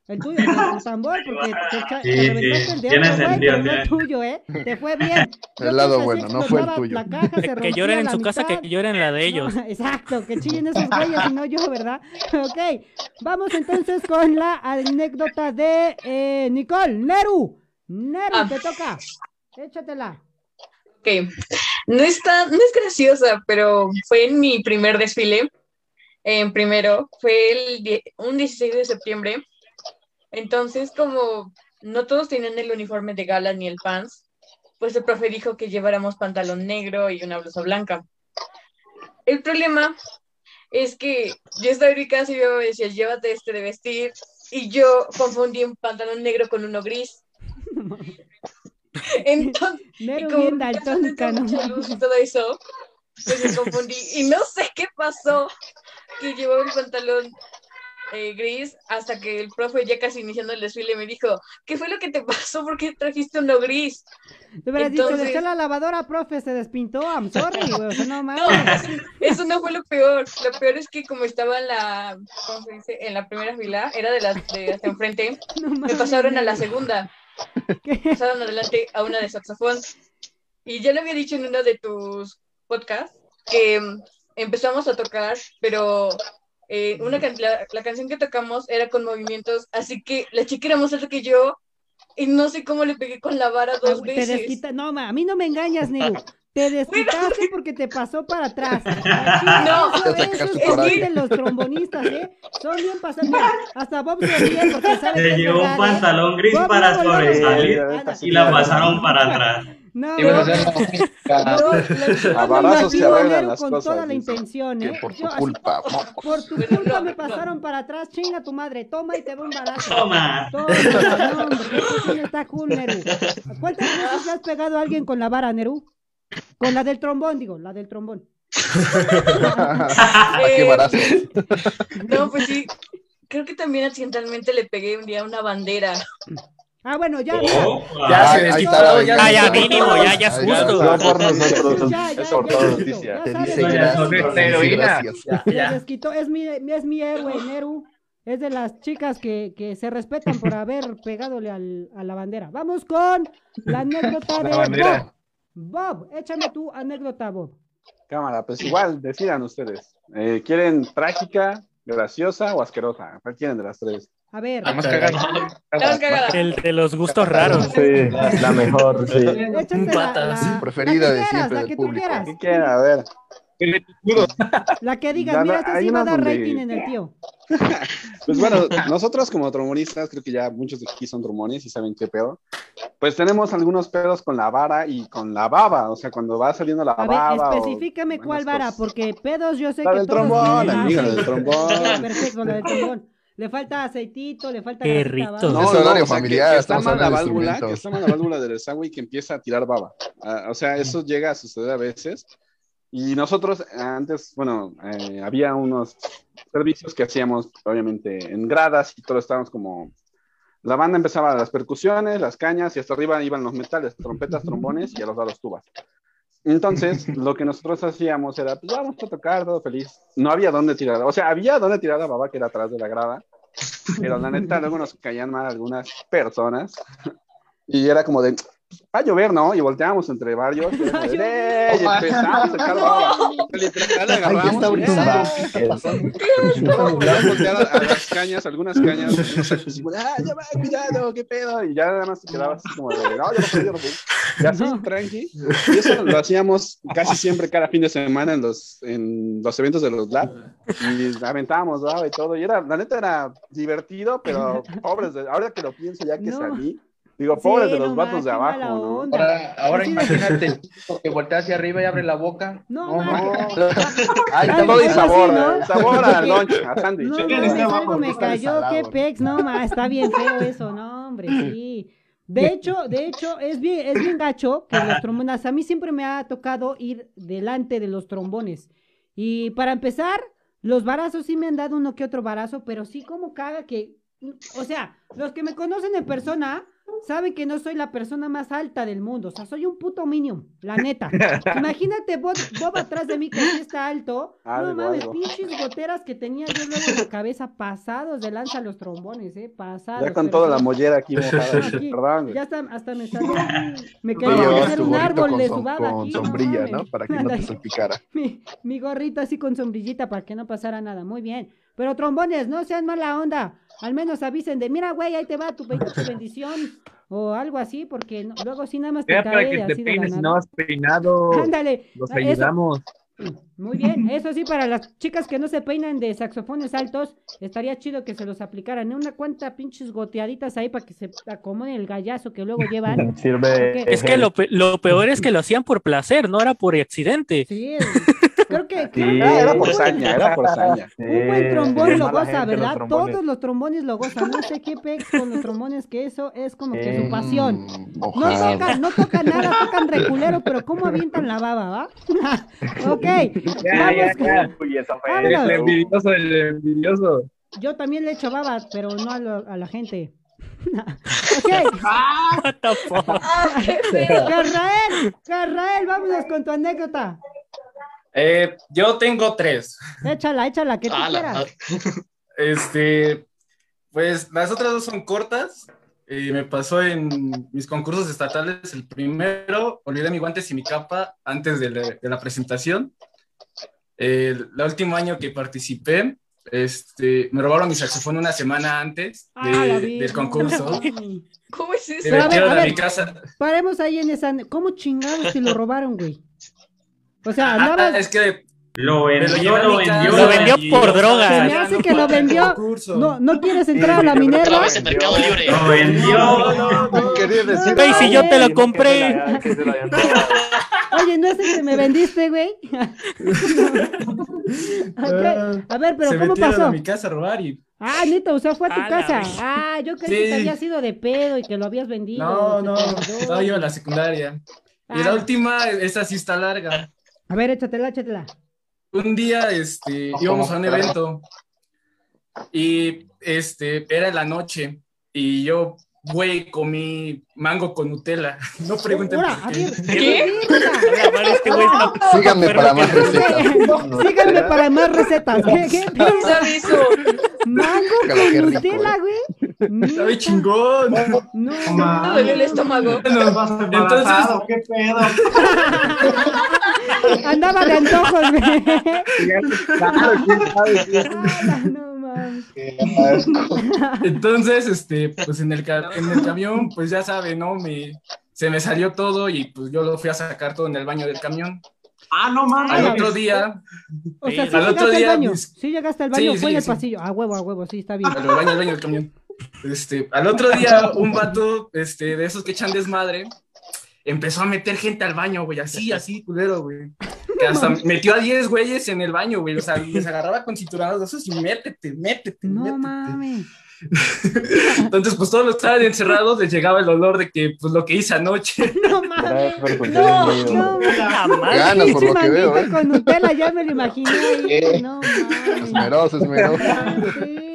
El tuyo, el tambor, porque te, sí, te reventaste el dedo, tiene sentido, güey, tiene... tuyo, ¿eh? Te fue bien. el lado bueno, no fue el tuyo. La caja, se que lloren en su casa, que lloren la de ellos. Exacto, que chillen esos güeyes y no yo, ¿verdad? Ok, vamos entonces con la anécdota de eh, Nicole. Neru, Neru, ah. te toca. Échatela. Ok. No, está, no es graciosa, pero fue en mi primer desfile. En primero, fue el, un 16 de septiembre. Entonces, como no todos tenían el uniforme de gala ni el pants, pues el profe dijo que lleváramos pantalón negro y una blusa blanca. El problema es que yo estaba en casa y yo me decía, llévate este de vestir, y yo confundí un pantalón negro con uno gris. Entonces, y como todo eso, pues me confundí. Y no sé qué pasó, que llevaba un pantalón eh, gris hasta que el profe ya casi iniciando el desfile me dijo, ¿qué fue lo que te pasó? ¿Por qué trajiste uno gris? Te hubieras dicho, dejé la lavadora, profe, se despintó, I'm sorry, güey, no mames. eso no fue lo peor, lo peor es que como estaba en la, ¿cómo se dice? En la primera fila, era de las de hasta enfrente, me pasaron a la segunda. Pasaron adelante a una de saxofón. Y ya lo había dicho en uno de tus podcasts que mm, empezamos a tocar, pero eh, una la, canción que tocamos era con movimientos, así que la chica era más alta que yo y no sé cómo le pegué con la vara dos veces. No, a mí no me engañas, Nero. Te desquitaste porque te pasó para atrás. No, eso, es de los trombonistas, ¿eh? Son bien pasados. Hasta Bob se ríe porque sabe Se llevó un pantalón gris para sobresalir y la pasaron para atrás. No, y bueno, no, se arreglan las con toda la intención, ¿eh? Por tu culpa. por tu culpa me pasaron para atrás, chinga tu madre, toma y te va un barato. Toma. Toma, no, hombre, está cool, Neru. ¿Cuántas veces has pegado a alguien con la vara, Neru? Con la del trombón, digo, la del trombón. qué barato. no, pues sí, creo que también accidentalmente le pegué un día una bandera. Ah, bueno, ya. Oh, mira. ya se ahí desquitó, está, ya, Ah, ya, mínimo, ya, ya es justo. No por nosotros, Ya, ya, es por ya toda desquitó, noticia. ya Te dice ya. gracias. Ya Ya. desquitó. Es mi, es mi héroe, Neru. Es de las chicas que, que se respetan por haber pegadole al, a la bandera. Vamos con la anécdota La de bandera. Bob. Échame tu anécdota, Bob. Cámara, pues igual, decidan ustedes. Eh, ¿Quieren trágica, graciosa o asquerosa? ¿Cuál quieren de las tres? A ver, La más cagada. El de los gustos raros. Sí, la, la mejor, sí. échate la, Patas. la- Preferida la que de siempre la del que tú público. quieras. ¿Qué quieren? A ver. La que digas, mira, no, esta hay sí va a dar donde- rating en el tío. Pues bueno, nosotros como trombonistas, creo que ya muchos de aquí son trombones y saben qué pedo. Pues tenemos algunos pedos con la vara y con la baba, o sea, cuando va saliendo la A ver, baba. o especifícame buenas cuál vara, cosas. porque pedos yo sé La que del todos trombón. Ah, amiga, la ok. del trombón. Ok, Perfecto, la del trombón. Le falta aceitito, le falta Qué rico. ¿va? Es horario o sea, que- familiar, que está estamos mal la válvula, que está mal la válvula del desagüe y que empieza a tirar baba. Ah, o sea, eso llega a suceder a veces. Y nosotros antes, bueno, eh, había unos servicios que hacíamos, obviamente, en gradas y todos estábamos como... La banda empezaba las percusiones, las cañas y hasta arriba iban los metales, trompetas, trombones y a los lados tubas. Entonces, lo que nosotros hacíamos era, pues vamos a tocar, todo feliz. No había dónde tirar, o sea, había dónde tirar la baba que era atrás de la grada, pero la neta luego nos caían mal algunas personas y era como de, pues, va a llover, ¿no? Y volteábamos entre varios y, "Eh", empezamos a sacar baba. Literal, ya agarramos. "Eh". ¿Qué está pasando? Empezamos a las cañas, algunas cañas, ah, ya va, cuidado, qué pedo, y ya nada más te quedabas así como de, no, no puedo. Y así, tranqui. Y eso lo hacíamos casi siempre cada fin de semana en los, en los eventos de los lab. Y aventábamos baba y todo. Y era, la neta era divertido, pero pobres, de, ahora que lo pienso ya que No. salí, digo, Sí, pobres de los no vatos más, de abajo, ¿no? Ahora, ahora imagínate que voltea hacia arriba y abre la boca. No, No, man. Ay, Ay, todo y sabor, así, ¿no? sabor a lunch, a sándwich. No, no, está abajo, algo me está cayó, qué pex, no, ma, está bien feo eso, no, hombre, sí. De hecho, de hecho, es bien, es bien gacho que los trombones, a mí siempre me ha tocado ir delante de los trombones. Y para empezar, los varazos sí me han dado uno que otro barazo, pero sí como caga que, o sea, los que me conocen en persona saben que no soy la persona más alta del mundo, o sea, soy un puto minion, la neta. Imagínate Bob, Bob atrás de mí que sí está alto, no Algo, mames, algo. pinches goteras que tenía yo luego en la cabeza pasados de lanza los trombones, eh, pasados. Ya con toda sí. la mollera aquí mojada. Aquí, Perdón. Ya hasta, hasta me salió, me quería hacer un árbol de som- su baba con aquí, no sombrilla, mames. ¿no? Para que no te salpicara. mi, mi gorrito así con sombrillita para que no pasara nada. Muy bien. Pero trombones, no sean mala onda. Al menos avisen de, mira, güey, ahí te va tu pinche bendición. O algo así, porque no- luego sí nada más te para cae que te así peines, si nada. no has peinado. Ándale. Los eso- ayudamos. Muy bien, eso sí, para las chicas que no se peinan de saxofones altos, estaría chido que se los aplicaran. ¿eh? Una cuanta pinches goteaditas ahí para que se acomode el gallazo que luego llevan. Sirve. Es que lo, pe- lo peor es que lo hacían por placer, no era por accidente. Sí, creo que, Sí. creo que era por saña, era por saña. Un buen trombón sí, lo goza, los ¿verdad? Todos los trombones lo gozan. No sé qué pex con los trombones, que eso es como que su pasión. Mm, No tocan, no tocan nada, tocan reculero, pero ¿cómo avientan la baba, va? ok, Ya, vamos ya, ya. Uy, eso fue. El envidioso, el envidioso. Yo también le echo baba, pero no a, lo- a la gente. ok, What the fuck? ¡Ah, qué feo! Carrael, Carrael, vámonos con tu anécdota. Eh, yo tengo tres. Échala, échala, que tú quieras. Este, pues las otras dos son cortas. Eh, me pasó en mis concursos estatales. El primero, olvidé mis guantes y mi capa antes de la, de la presentación. El, el último año que participé, este, me robaron mi saxofón una semana antes de- Ah, del concurso. ¿Cómo es Me eso? Pero a ver, a ver. mi casa. Paremos ahí en esa. ¿Cómo chingados te lo robaron, güey? O sea, Ah, andabas. es que Lo vendió, lo vendió. Lo vendió por yo droga. estaba Se me hace no que lo vendió. No, ¿no quieres entrar a la Lo Minerva? grabas en Mercado Libre. Lo vendió. No, no, no, quería decir. Güey, si yo te lo compré. Oye, ¿no es el que me vendiste, güey? Ok, A ver, pero se ¿cómo pasó? a mi casa a robar y Ah, neta, o sea, fue a tu casa. vez. Ah, yo creí que te había sido de pedo y que lo habías vendido. no, no, estaba yo en la secundaria. Y la Ah. última, esa sí está larga. A ver, échatela, échatela. Un día, este, íbamos a un evento y, este, era en la noche y yo güey, comí mango con Nutella. No pregunten por a qué. Este Síganme para más recetas. Síganme para más recetas. ¿Qué, qué, ¿Quién sabe eso? Mango con Nutella, eh. güey. Sabe chingón. No, Me dolió el estómago. Nos vas embarazado, qué pedo. andaba de antojos, güey. Claro, quién sabe qué Ala, no mames. Entonces, este, pues en el, en el camión, pues ya sabe, ¿no? Me, se me salió todo y pues yo lo fui a sacar todo en el baño del camión. Ah, no mames. Al otro día, O sea, Sí, al otro llegaste al día, baño. mis- Sí llegaste al baño, Sí, fue sí, en el sí. pasillo. A huevo, a huevo, sí, está bien. al baño, al baño del camión. Este, al otro día, un vato, este, de esos que echan desmadre, empezó a meter gente al baño, güey, así, así, culero, güey. Que hasta metió a 10 güeyes en el baño, güey. O sea, les agarraba con cinturones de esos y métete, métete, No métete. mames. Entonces, pues todos los estaban encerrados les llegaba el olor de que, pues lo que hice anoche. No mames. No, no, La madre. Ganas por lo que veo, ¿eh? con Nutella, ya me lo imaginé. Eh. No mames. Esmeroso, esmeroso. Qué.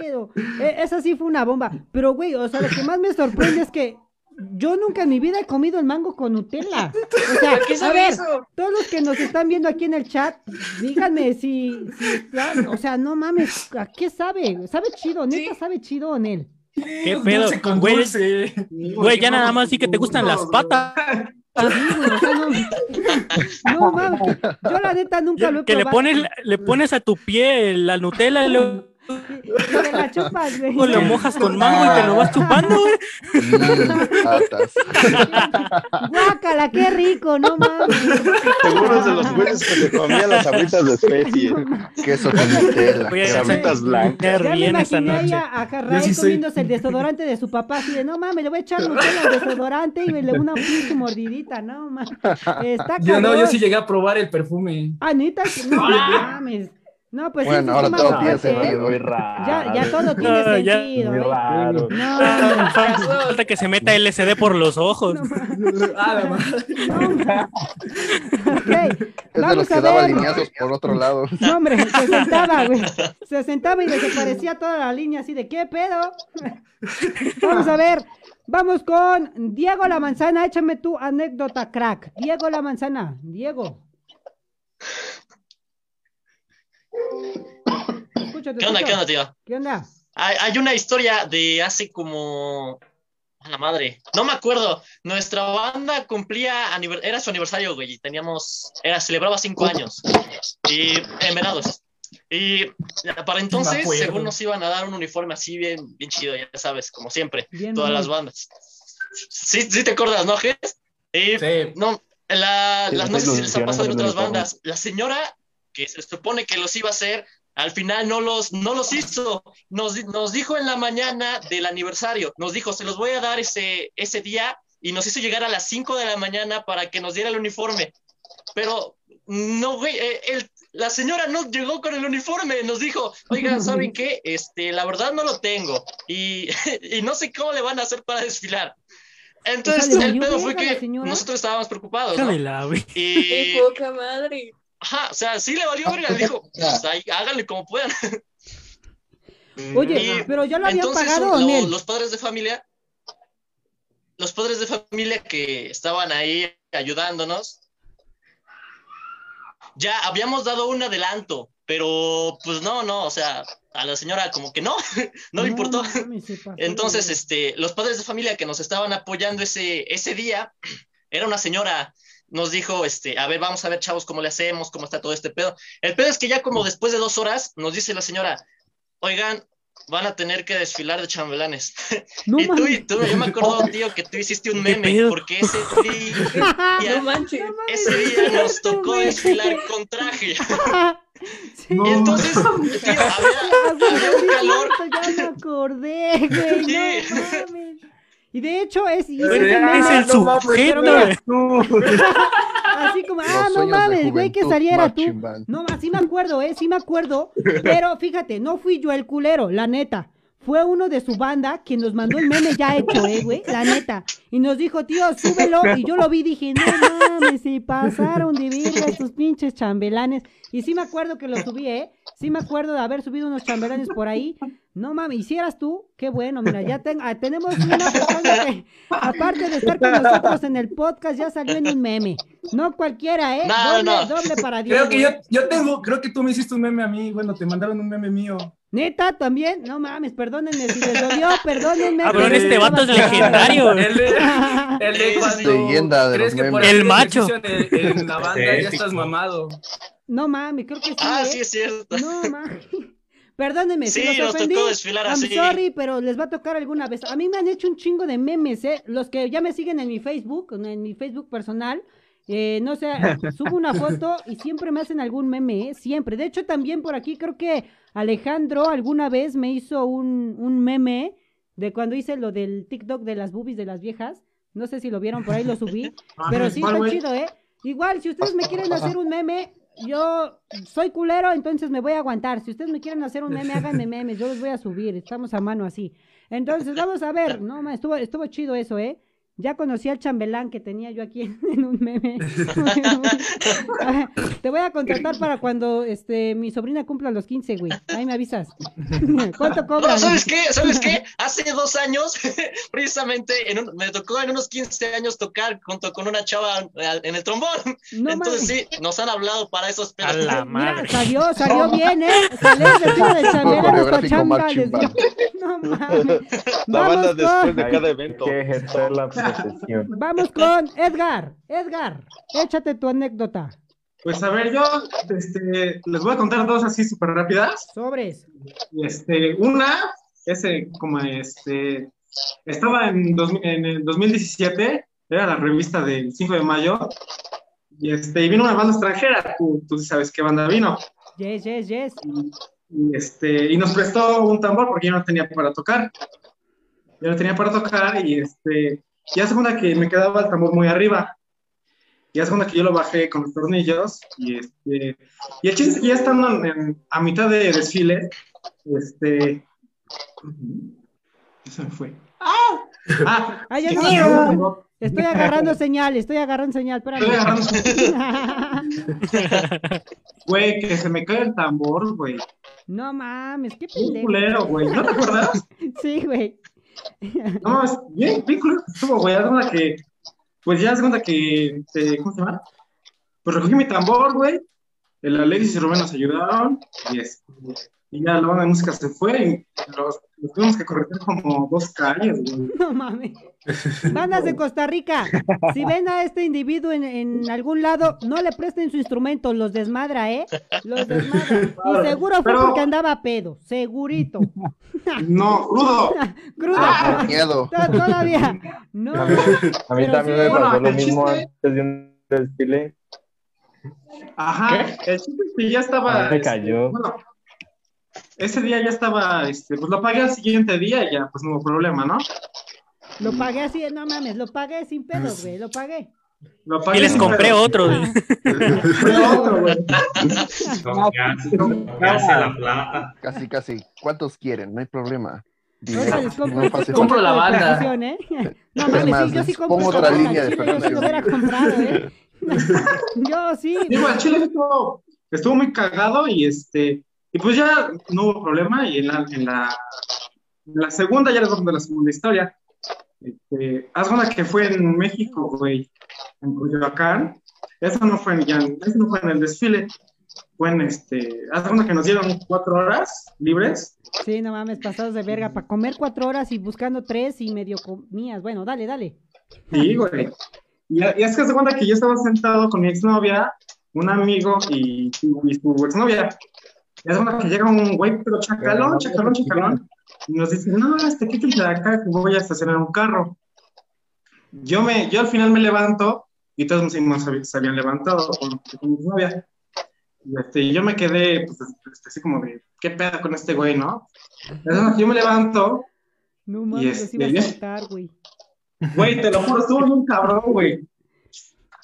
E- Esa sí fue una bomba. Pero, güey, o sea, lo que más me sorprende es que yo nunca en mi vida he comido el mango con Nutella. O sea, ¿Qué a sabe ver, eso? todos los que nos están viendo aquí en el chat, díganme si, si están- o sea, no mames, ¿a qué sabe? ¿Sabe chido? ¿Neta Sí. sabe chido o él? ¿Qué pedo? Con Güey. Güey, ya nada más sí que te gustan las patas. Sí, güey, o sea, no, no mames, yo la neta nunca lo he Que le pones, le pones a tu pie la Nutella y luego te la chupas, güey. lo mojas con mango y te lo vas chupando, güey. Mm. Guácala, qué rico, no mames. Seguro es de los güeyes que se comían las abritas de especie. Queso con Nutella. Voy a Sabritas blancas. Ya me bien esta imaginé a, a Jarray sí soy- comiéndose el desodorante de su papá, así de, no mames, le voy a echar Nutella al desodorante y le una pinche mordidita, no mames. Está Yo no, yo sí llegué a probar el perfume. Ah, neta, no mames. No, pues Bueno, sí, ahora sí, todo sí, tiene ¿eh? sentido. Muy raro. Ya, ya todo tiene No, ya- sentido, Muy ¿eh? raro. No. Falta que se meta LCD por los ojos. Ah, la Es de los que daba lineazos por otro lado. No, hombre, se sentaba, güey. Se sentaba y desaparecía toda la línea así de, ¿qué pedo? Vamos a ver. Vamos con Diego La Manzana. Échame tu anécdota, crack. Diego La Manzana. Diego. Escúchate, ¿Qué onda, qué onda, tío? ¿Qué onda? Hay, hay una historia de hace como. A la madre. No me acuerdo. Nuestra banda cumplía. aniver- Era su aniversario, güey. y Teníamos. Era, celebraba cinco años. Y. En Venados. Y para entonces, según nos iban a dar un uniforme así bien, bien chido, ya sabes, como siempre. Bien, todas mamón. las bandas. Sí, sí te acuerdas, ¿no, Jes? Y Sí. no, la, Sí, las, no sé si les ha pasado en otras bandas. La señora que se supone que los iba a hacer, al final no los, no los hizo. Nos, nos dijo en la mañana del aniversario, nos dijo, se los voy a dar ese, ese día y nos hizo llegar a las 5 de la mañana para que nos diera el uniforme. Pero no, güey, eh, el- la señora no llegó con el uniforme, nos dijo, oigan, ¿saben qué? Este, la verdad no lo tengo y, y no sé cómo le van a hacer para desfilar. Entonces, O sea, ¿le el pedo fue que nosotros estábamos preocupados, ¿no? güey. Y, Qué poca madre. Ajá, o sea, sí le valió verga, le dijo, pues ahí, háganle como puedan. Oye, Y pero ya lo habían entonces, pagado lo- no? los padres de familia, los padres de familia que estaban ahí ayudándonos, ya habíamos dado un adelanto, pero pues no, no, o sea, a la señora como que no, no le importó. pasó, Entonces, este, los padres de familia que nos estaban apoyando ese, ese día, era una señora, nos dijo, este, a ver, vamos a ver, chavos, cómo le hacemos, cómo está todo este pedo. El pedo es que ya como después de dos horas, nos dice la señora, oigan, van a tener que desfilar de chambelanes. No y tú, y tú, yo me acuerdo, tío, que tú hiciste un ¿Qué meme, porque ese día, No manches. ese día nos tocó desfilar con traje. Sí. Y entonces, tío, había, había un calor. ya me acordé, güey. Sí. No mames. Y de hecho es, hice Pero Es el no sujeto, así como, ah, no mames, güey, que saliera tú. band. No, sí me acuerdo, eh, sí me acuerdo. Pero fíjate, no fui yo el culero, la neta. Fue uno de su banda quien nos mandó el meme ya hecho, eh, güey, la neta. y nos dijo, tío, súbelo. Y yo lo vi, dije, no mames, si pasaron de verga estos pinches chambelanes. Y sí me acuerdo que lo subí, ¿eh? Sí me acuerdo de haber subido unos chambelanes por ahí. No mames, hicieras tú, qué bueno, mira, ya ten- ah, tenemos una persona que, aparte de estar con nosotros en el podcast, ya salió en un meme. No cualquiera, ¿eh? No, doble, no. doble para Dios. Creo que yo, yo tengo, creo que tú me hiciste un meme a mí, bueno, te mandaron un meme mío. Neta, también, no mames, perdónenme si les dolió, perdónenme. Cabrón, pero este vato es legendario. El de, el de cuando Leyenda de crees los que por El macho. En, en la banda ya Épico. estás mamado. No mames, creo que sí. Ah, ¿eh? sí, es cierto. No mames. Perdónenme, si Sí, los nos ofendí. tocó desfilar I'm así. sorry, pero les va a tocar alguna vez. A mí me han hecho un chingo de memes, ¿eh? Los que ya me siguen en mi Facebook, en mi Facebook personal. Eh, no sé, subo una foto y siempre me hacen algún meme, ¿eh? Siempre. De hecho, también por aquí creo que Alejandro alguna vez me hizo un, un meme de cuando hice lo del TikTok de las boobies de las viejas. No sé si lo vieron, por ahí lo subí. Ah, Pero sí, ¿cuál, está chido, ¿eh? Igual, si ustedes me quieren hacer un meme, yo soy culero, entonces me voy a aguantar. Si ustedes me quieren hacer un meme, háganme memes, yo los voy a subir, estamos a mano así. Entonces, vamos a ver, no, estuvo, estuvo chido eso, ¿eh? Ya conocí al chambelán que tenía yo aquí en, un meme. Te voy a contratar para cuando este mi sobrina cumpla los 15, güey. Ahí me avisas. ¿Cuánto No? ¿sabes qué? ¿Sabes qué? Hace dos años, precisamente, en un- me tocó en unos 15 años tocar junto con una chava en el trombón. No Entonces sí, nos han hablado para esos pedos. Mira, salió, salió bien, ¿eh? Salió vestido de chambelán hasta chamba. No mames. La Vamos banda con- después de cada evento. Hay Vamos con Edgar. Edgar, échate tu anécdota. Pues a ver, yo este, les voy a contar dos así súper rápidas. Sobres. Este, una, ese, como este, estaba en, dos- en el 2017, era la revista del 5 de mayo, y, este, y vino una banda extranjera, tú, sabes qué banda vino, Yes, yes, yes. y, este, y nos prestó un tambor porque yo no tenía para tocar. Yo no tenía para tocar, y este, y hace cuenta que me quedaba el tambor muy arriba. Y hace cuenta que yo lo bajé con los tornillos, y este, y el chiste ya estando en- en- a mitad de desfile, este, se me fue. ¡Ah! Ah, Ay, ya sí, no, sí, no. no. Estoy agarrando señal, estoy agarrando señal, espérame. Estoy agarrando Güey, que se me cae el tambor, güey. No mames, qué Un pendejo. culero, güey. ¿No te acuerdas? Sí, güey. No, es bien, bien que estuvo, güey. Haz cuenta que, pues ya haz cuenta que, este, ¿cómo se llama? Pues recogí mi tambor, güey. El Alexis y Rubén nos ayudaron. Y, este, y ya la banda de música se fue. Y los, los tuvimos que correr como dos calles, güey. No mames. Bandas de Costa Rica, si ven a este individuo en, en algún lado, no le presten su instrumento, los desmadra, ¿eh? Los desmadra. Y seguro fue Pero- porque andaba pedo, segurito. No, crudo. Crudo. Ah, miedo. To- Todavía. No. A mí, a mí Pero también sí, me pasó bueno, lo mismo chiste- antes de un desfile. Ajá. El chiste es que ya estaba. me este, cayó. bueno, ese día ya estaba, este, pues lo pagué al siguiente día y ya, pues no hubo problema, ¿no? Lo pagué así, no mames, lo pagué sin pedos, güey, lo pagué. Lo pagué Y les compré pedo. otro. güey. Compré otro, güey. En la plata. Casi, casi. ¿Cuántos quieren? No hay problema. Les compro, No Compro la banda. ¿eh? No Es mames, más, sí, yo sí compro pongo otra banda, línea de chile, yo sí lo hubiera comprado, ¿eh? Yo sí. Digo, al chile estuvo, estuvo muy cagado y este, y pues ya no hubo problema y en la, en la, en la segunda, ya les voy a contar la segunda historia. Este, haz cuenta que fue en México, güey, en Coyoacán. Eso no fue en, ya, eso no fue en el desfile. Fue en este, haz cuenta que nos dieron cuatro horas libres. Sí, no mames, pasados de verga, para comer cuatro horas y buscando tres y medio comías. Bueno, dale, dale. Sí, güey. Y, y es que se cuenta que yo estaba sentado con mi exnovia, un amigo y, y su exnovia. Y es cuenta que llega un güey, pero chacalón, chacalón, chacalón. Y nos dice, no, este, quítense de acá voy a estacionar un carro. Yo, me, yo al final me levanto y todos mis se, habían levantado con, con mi exnovia. Y este, y yo me quedé, pues, este, así como de, ¿qué pedo con este güey, no? Entonces, yo me levanto No Y mames, los este, a güey. Güey, te lo juro, estuvo un cabrón, güey.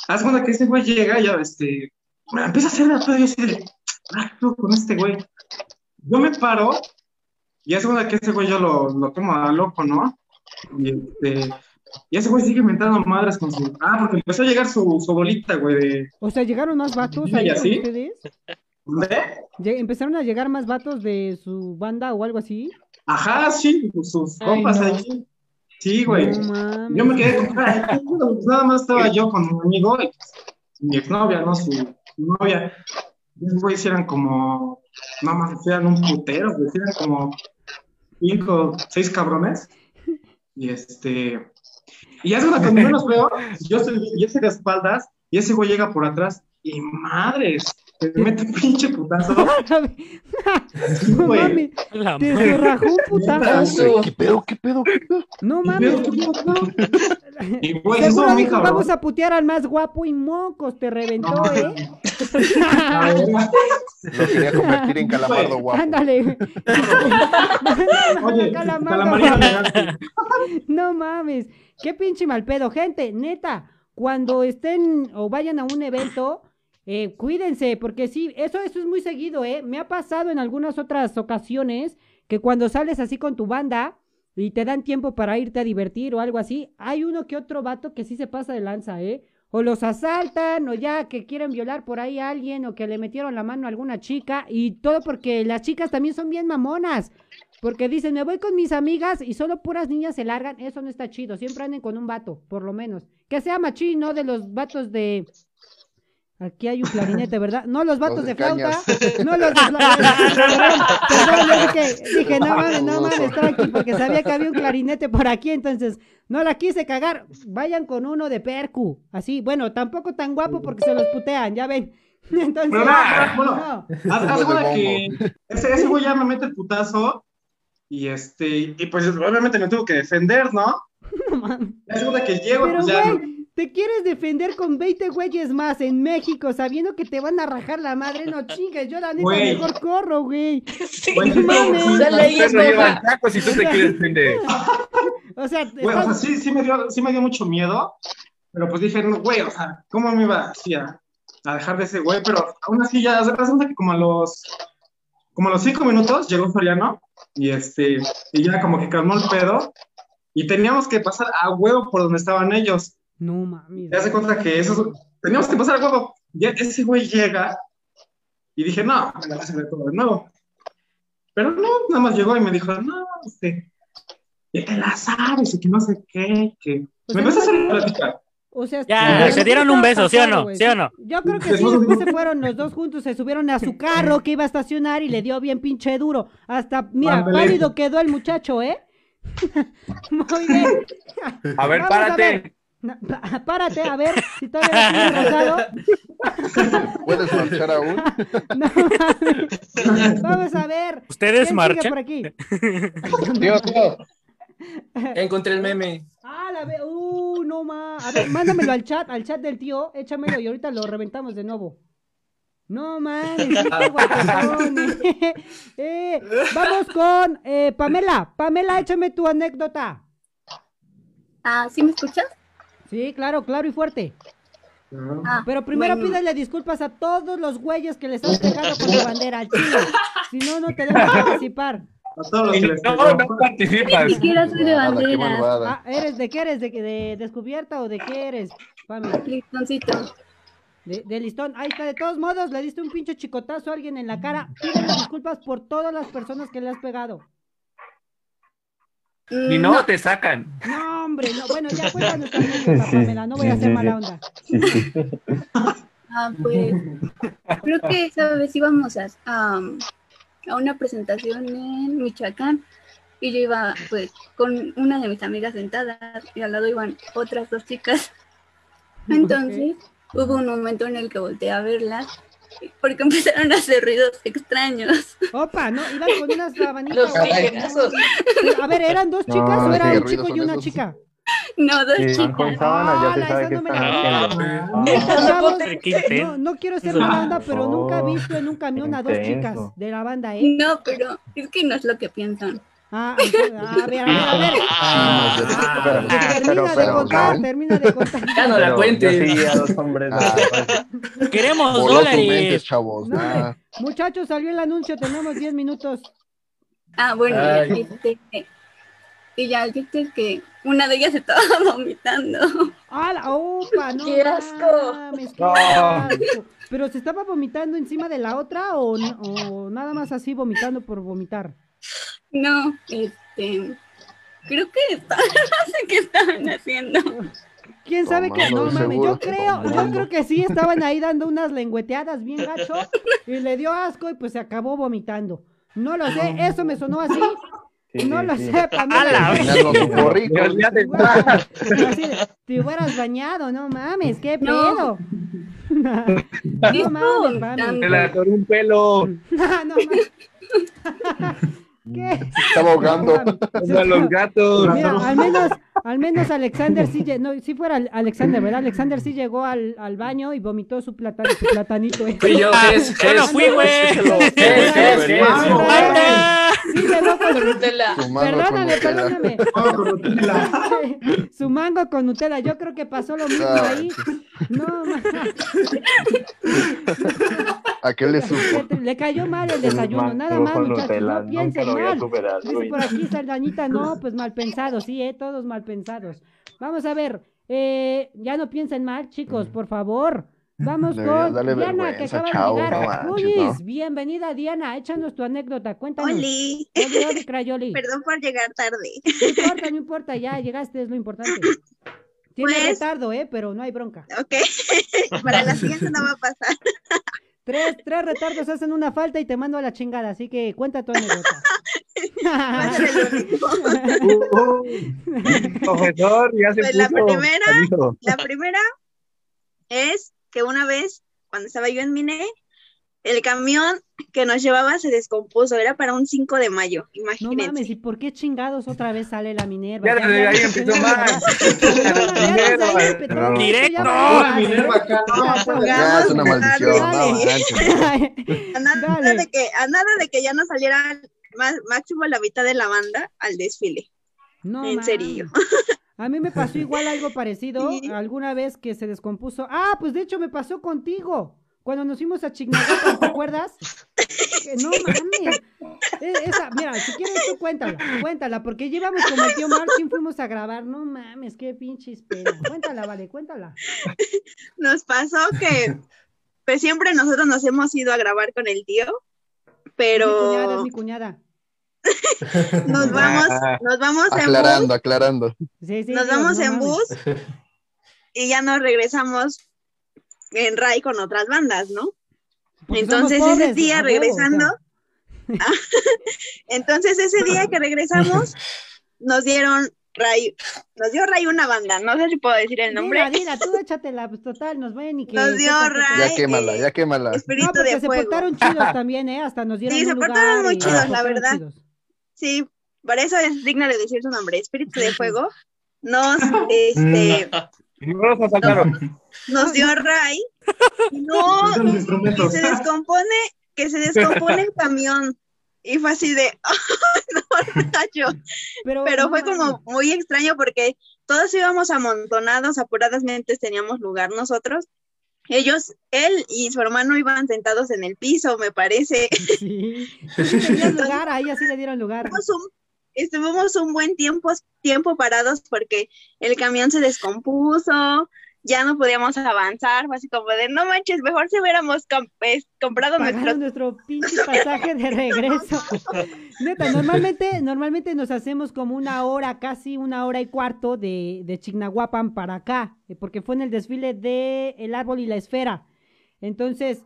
Haz cuenta que ese güey llega y ya, este, me empieza a hacer y yo así de, ah, ¿qué pedo con este güey? Yo me paro y haz cuenta que ese güey yo lo, lo tomo a loco, ¿no? Y este, Y ese güey sigue inventando madres con su. Ah, porque empezó a llegar su, su bolita, güey, de. O sea, llegaron más vatos ¿Y así? ustedes. Lle- ¿Empezaron a llegar más vatos de su banda o algo así? Ajá, sí, pues, sus Ay, compas no. ahí. Sí, güey. No. Yo me quedé con. Pues nada más estaba yo con mi amigo y pues, mi exnovia, ¿no? Su, su novia. Esos güeyes eran como, no más, eran un putero, güey, eran como cinco, seis cabrones. Y este, y es cuando menos veo, yo estoy, yo estoy de espaldas y ese güey llega por atrás y madres, te mete un pinche putazo. No mames. Te se rajó un putazo. ¿Qué pedo, qué pedo, qué pedo? No mames. Y güey, eso vamos a putear al más guapo y mocos, te reventó, ¿eh? Lo quería convertir en calamardo guapo. Ándale. Oye, Calamardo. calamardo No mames, qué pinche mal pedo, gente, neta, cuando estén o vayan a un evento, eh, cuídense, porque sí, eso, eso es muy seguido, ¿eh? Me ha pasado en algunas otras ocasiones que cuando sales así con tu banda y te dan tiempo para irte a divertir o algo así, hay uno que otro vato que sí se pasa de lanza, ¿eh? O los asaltan, o ya que quieren violar por ahí a alguien, o que le metieron la mano a alguna chica, y todo porque las chicas también son bien mamonas. Porque dicen, me voy con mis amigas y solo puras niñas se largan. Eso no está chido. Siempre anden con un vato, por lo menos. Que sea machín, no de los vatos de. Aquí hay un clarinete, ¿verdad? No los vatos Los de, de flauta. No los de flauta. Perdón, perdón, yo dije, dije, no mames, no mames, tranqui, porque sabía que había un clarinete por aquí, entonces no la quise cagar. Vayan con uno de percu. Así, bueno, tampoco tan guapo porque se los putean, ya ven. Entonces, Pero nada, bueno, no. haz, que ese, ese güey ya me mete el putazo y este, y pues obviamente me tuvo que defender, ¿no? No mames. Es cuenta que llego, Pero, pues ya. güey, ¿te quieres defender con 20 güeyes más en México sabiendo que te van a rajar la madre? No chingues, yo la neta Güey. mejor corro, güey. Güey, No mames. Sale ahí, Ustedes no escoja. llevan tacos y tú te quieres defender. O sea, Güey, o sea, estás- sí, sí me dio, sí me dio mucho miedo, pero pues dije, no, güey, o sea, ¿cómo me iba así a, a dejar de ese güey? Pero aún así ya, se cuenta que como a los, como a los cinco minutos llegó Soriano y este, y ya como que calmó el pedo y teníamos que pasar a huevo por donde estaban ellos. No mames. Ya se cuenta que eso, teníamos que pasar a huevo. Ya ese güey llega y dije, no, me la vas a todo de nuevo. Pero no, nada más llegó y me dijo, no, este, ya te la sabes y que no sé qué, que... O me empezó a hacer no- plática. O sea, Ya, sí, se dieron un beso, ¿sí o no? ¿Sí o no? Yo creo que sí, después se fueron los dos juntos, se subieron a su carro que iba a estacionar y le dio bien pinche duro. Hasta, mira, pálido quedó el muchacho, ¿eh? Muy bien. A ver, Vamos párate. ver. No, párate, a ver si todavía no tienes rosado. ¿Puedes marchar aún? No mames. Vamos a ver. ¿Ustedes ¿Quién sigue marchan? por aquí? Tío, tío. Encontré el meme. Ah, la ve. Uh, no más. A ver, mándamelo al chat, al chat del tío. Échamelo y ahorita lo reventamos de nuevo. No mames, qué guapetón. eh, vamos con eh, Pamela. Pamela, échame tu anécdota. Ah, ¿sí me escuchas? Sí, claro, claro y fuerte. Ah, Pero primero bueno. pídele disculpas a todos los güeyes que les has pegado con tu bandera al chile. Si no, no te dejan participar. A todos los que les No, pegó. no participas. Ni siquiera soy de banderas. malvada. Ah, ¿eres de qué eres? ¿De, de descubierta o de qué eres? Pamela. Listoncito. De, de listón. Ahí está, de todos modos, le diste un pinche chicotazo a alguien en la cara. Pídele disculpas por todas las personas que le has pegado. Ni Mm, no te sacan. No, hombre, no. Bueno, ya cuéntanos tu anécdota, Pamela. No voy a hacer mala onda. Ah, pues creo que esa vez íbamos a, a, a una presentación en Michoacán y yo iba pues con una de mis amigas sentadas y al lado iban otras dos chicas. Entonces hubo un momento en el que volteé a verlas porque empezaron a hacer ruidos extraños. Opa, ¿no? Iban con unas abanitas. Los tijerazos. A ver, ¿eran dos No, chicas o sí, era un chico y una esos. chica? No, dos van chicas. con sábanas, ya qué no me la- Ah, no, no quiero ser mala onda, pero Oh, nunca he visto en un camión a dos chicas de la banda, ¿eh? No, pero es que no es lo que piensan. Ah, entonces, a ver, a ver, a ver. Ah, Pero- Termina pero- de pero- contar, termina de contar. Ya no la cuentes. Yo sí a dos hombres. Ah. Queremos Voló tu mente, dólares. chavos. No, Ah, Muchachos, salió el anuncio, tenemos 10 minutos. Ah, bueno, Ay. este, Y ya el chiste es que una de ellas estaba vomitando. ¡Hala! ¡Opa! ¡No ¡Qué asco! mames, qué No. asco! ¿Pero se estaba vomitando encima de la otra o, o nada más así vomitando por vomitar? No, este. Creo que está, no sé qué estaban haciendo. ¿Quién sabe qué? No mames, yo creo, yo creo que sí estaban ahí dando unas lengüeteadas bien gacho y le dio asco y pues se acabó vomitando. No lo sé, eso me sonó así. Sí, no sí, lo sí. sé, Pamela. Rico. Ya te- te hubieras bañado, no mames, qué pedo. No. No mames. Se le atoró un pelo. No, no mames. ¿Qué? Se estaba ahogando. Como a los gatos. Mira, al menos, al menos Alexander sí, no, sí fuera Alexander, ¿verdad? Alexander sí llegó al, al baño y vomitó su, plata- su platanito. ¿eh? Fui yo, es, Yo no es. fui, güey. Sí con. Nutella. Mango con Perdóname, Nutella. perdóname. Nutella. Su mango con Nutella, yo creo que pasó lo mismo Ah, ahí. No, ma- ¿A qué le supo? le cayó mal el desayuno, nada más, muchachos, Nutella, no nunca piensen lo voy a mal. superar, Dice por aquí Saldañita, no, pues mal pensados, sí, eh, todos mal pensados. Vamos a ver, eh, ya no piensen mal, chicos, por favor. Vamos Deberías con Diana, que acaba de llegar. no manches, Luis, ¿no? bienvenida, Diana, échanos tu anécdota, cuéntanos. Oli, Oli, oli, crayoli. perdón por llegar tarde. No importa, no importa, ya llegaste, es lo importante. Tiene Pues- retardo, eh, pero no hay bronca. Ok, para la siguiente no va a pasar. Tres, tres retardos hacen una falta y te mando a la chingada, así que cuenta tu anécdota. Uh, uh. Profesor, ya se Pues la puso primera- canijo. La primera es que una vez, cuando estaba yo en Mine, el camión que nos llevaba se descompuso. Era para un 5 de mayo, No imagínense. mames, ¿y por qué chingados otra vez sale la Minerva? Ya desde ahí empezó mal. mal. Directo. Minerva acá, no, Ya es una maldición. No. A nada, de que, a nada de que ya no saliera más, máximo la mitad de la banda al desfile. No en mames. serio. A mí me pasó igual algo parecido Sí. alguna vez que se descompuso. Ah, pues de hecho me pasó contigo. Cuando nos fuimos a Chignahuapan, ¿te acuerdas? No mames. Eh, Esa, mira, si quieres tú cuéntala, cuéntala, porque llevamos como el tío Martín, fuimos a grabar. No mames, qué pinches pena. Cuéntala, vale, cuéntala. Nos pasó que pues siempre nosotros nos hemos ido a grabar con el tío, Es mi cuñada, es pero mi cuñada. Nos vamos, nos vamos en bus, Aclarando, aclarando. Sí, sí, nos vamos no en bus y ya nos regresamos en Ray con otras bandas, ¿no? Porque Entonces ese día a huevo, o sea. regresando, entonces ese día que regresamos nos dieron Ray, nos dio Ray una banda, no sé si puedo decir el nombre. Dila, dila, tú échatela, pues total, nos vayan y que. Nos dio Ray. Ya quémala, ya quémala. Espíritu No, porque de se fuego. portaron chidos también, ¿eh? Hasta nos dieron Sí, se portaron muy y chidos, la portaron verdad. chidos. Sí, por eso es digno de decir su nombre, Espíritu de Fuego. Nos, este, Y no los asaltaron. nos dio Ray. No, instrumentos. se descompone, que se descompone el camión. Y fue así de, ¡ay, no, rayo! Pero, Pero fue como muy extraño porque todos íbamos amontonados, apuradamente teníamos lugar nosotros. Ellos, él y su hermano iban sentados en el piso, me parece. Sí. Tenías lugar, a ella sí le dieron lugar. Estuvimos un, estuvimos un buen tiempo, tiempo parados porque el camión se descompuso, ya no podíamos avanzar, fue así como de, no manches, mejor si hubiéramos com- es- comprado nuestro... nuestro pinche pasaje de regreso. Neta, normalmente, normalmente nos hacemos como una hora, casi una hora y cuarto de, de Chignahuapan para acá, eh, porque fue en el desfile de El Árbol y la Esfera. Entonces,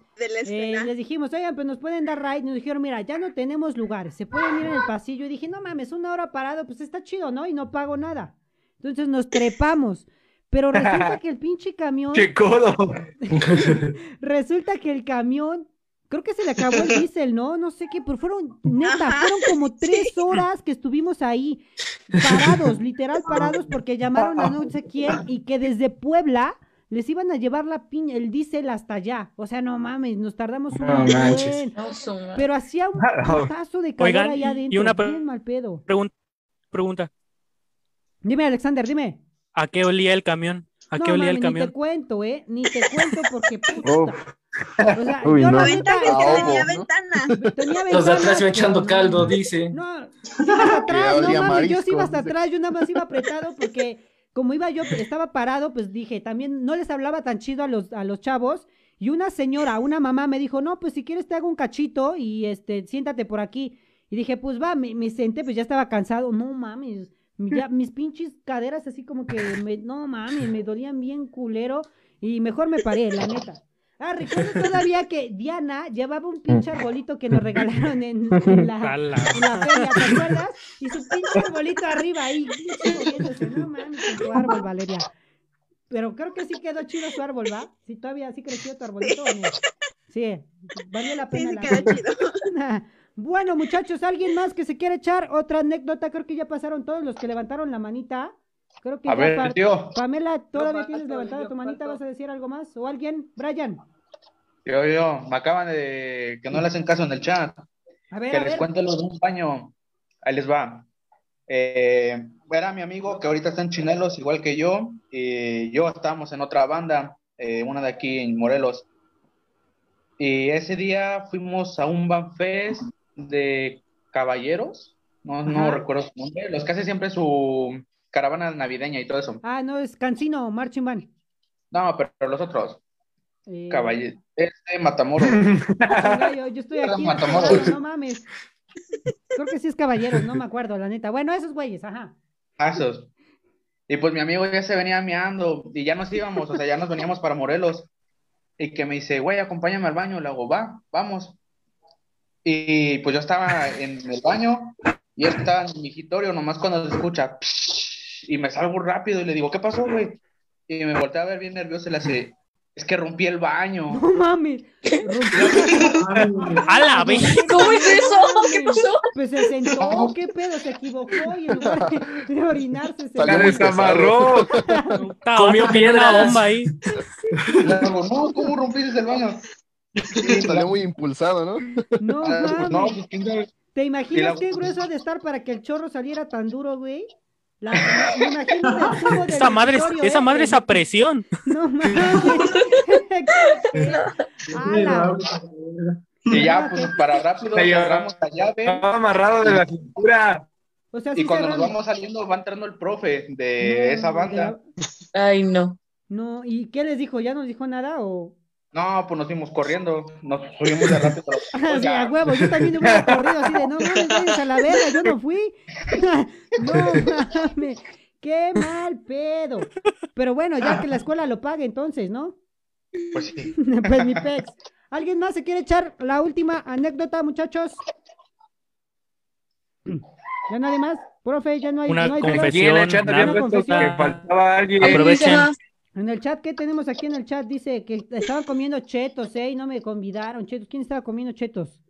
eh, les dijimos, oigan, pues nos pueden dar ride. Nos dijeron, mira, ya no tenemos lugar, se pueden ir en el pasillo. Y dije, no mames, una hora parado, pues está chido, ¿no? Y no pago nada. Entonces nos trepamos. Pero resulta que el pinche camión, ¡Qué codo! resulta que el camión, creo que se le acabó el diésel, ¿no? No sé qué, pero fueron, neta, Ajá, fueron como tres horas que estuvimos ahí, parados, literal parados, porque llamaron a no sé quién y que desde Puebla les iban a llevar la piña, el diésel hasta allá. O sea, no mames, nos tardamos un No buen. Pero hacía un putazo de calor Oigan, allá y- adentro, y una pre- bien mal pedo. Pregun- pregunta. Dime, Alexander, dime. ¿A qué olía el camión? ¿A No, qué olía mami, el camión? Ni te cuento, ¿eh? Ni te cuento porque puta. Uf. O sea, Uy, yo no. la La neta, ventaja es que tenía ojo, ¿no? ventana. tenía Los de atrás ventanas, iba echando caldo, no. dice. No, ibas atrás, no mames, yo sí marisco, iba hasta dice. atrás, yo nada más iba apretado porque como iba yo, estaba parado, pues dije, también no les hablaba tan chido a los, a los chavos. Y una señora, una mamá me dijo, no, pues si quieres te hago un cachito y este, siéntate por aquí. Y dije, pues va, me, me senté, pues ya estaba cansado. No mames, ya, mis pinches caderas así como que, me, no mames, me dolían bien culero. Y mejor me paré, la neta. Ah, recuerdo todavía que Diana llevaba un pinche arbolito que nos regalaron en, en la, en la feria, ¿te acuerdas? Y su pinche arbolito arriba ahí. moviéndose. No mames, con tu árbol, Valeria. Pero creo que sí quedó chido su árbol, ¿va? Sí, todavía sí creció tu arbolito. ¿o no? Sí, valió la Sí, pena. sí la quedó chido. Bueno, muchachos, ¿alguien más que se quiere echar otra anécdota? Creo que ya pasaron todos los que levantaron la manita. Creo que A ya ver, tío. Pamela, ¿todavía tienes levantada tu manita? ¿Vas a decir algo más? ¿O alguien? Brian. Yo, yo, me acaban de que no le hacen caso en el chat. A ver, Que a les ver. cuente lo de un baño. Ahí les va. Eh, era mi amigo que ahorita está en Chinelos, igual que yo, y yo estábamos en otra banda, eh, una de aquí en Morelos. Y ese día fuimos a un Banfest de caballeros, no, no recuerdo su nombre, los que hacen siempre su caravana navideña y todo eso. Ah, no, es Cancino, Marching Band. No, pero, pero los otros, Eh, caballeros, este Matamoros. yo, yo estoy aquí, Matamoros. no mames. Creo que sí es caballeros, no me acuerdo, la neta. Bueno, esos güeyes, ajá. Pasos. Y pues mi amigo ya se venía meando y ya nos íbamos, o sea, ya nos veníamos para Morelos. Y que me dice, güey, acompáñame al baño. Le hago, va, vamos. Y pues yo estaba en el baño y él estaba en mi migitorio, nomás cuando se escucha, "Psh", y me salgo rápido y le digo, ¿qué pasó, güey? Y me volteé a ver bien nervioso y le hace, es que rompí el baño. No mames. ¡A la vez! ¿Cómo es eso? ¿Qué pasó? Pues se sentó, ¿qué pedo? Se equivocó y en lugar de, de orinarse se Salió Comió una bomba ahí. Le hago, no, ¿cómo rompiste el baño? Salió muy impulsado, ¿no? No Ah, pues, no, mames. pues quién sabe. ¿Te imaginas la- qué grueso ha de estar para que el chorro saliera tan duro, güey? La, me imagino el tubo del Esa madre, es- esa ¿eh? madre es a presión. No mames. Y ya, pues para rápido, cerramos la llave. Estaba amarrado de la cintura. O sea, Y cuando nos vamos saliendo, va entrando el profe de No, esa de banda. la- Ay, no. No, ¿y qué les dijo? ¿Ya no dijo nada o...? No, pues nos fuimos corriendo, nos subimos de rápido. Ah, sí, a huevo, yo también hubiera corrido así de, no mames, váyanse a la verga, yo no fui. no mames, qué mal pedo. Pero bueno, ya que la escuela lo pague entonces, ¿no? Pues sí. pues mi pex. ¿Alguien más se quiere echar la última anécdota, muchachos? ¿Ya nadie más? Profe, ya no hay, Una no hay confesión. Una puesto que confesión. faltaba alguien. Aprovechen. En el chat, ¿qué tenemos aquí en el chat? Dice que estaban comiendo chetos, ¿eh? Y no me convidaron, chetos. ¿Quién estaba comiendo chetos?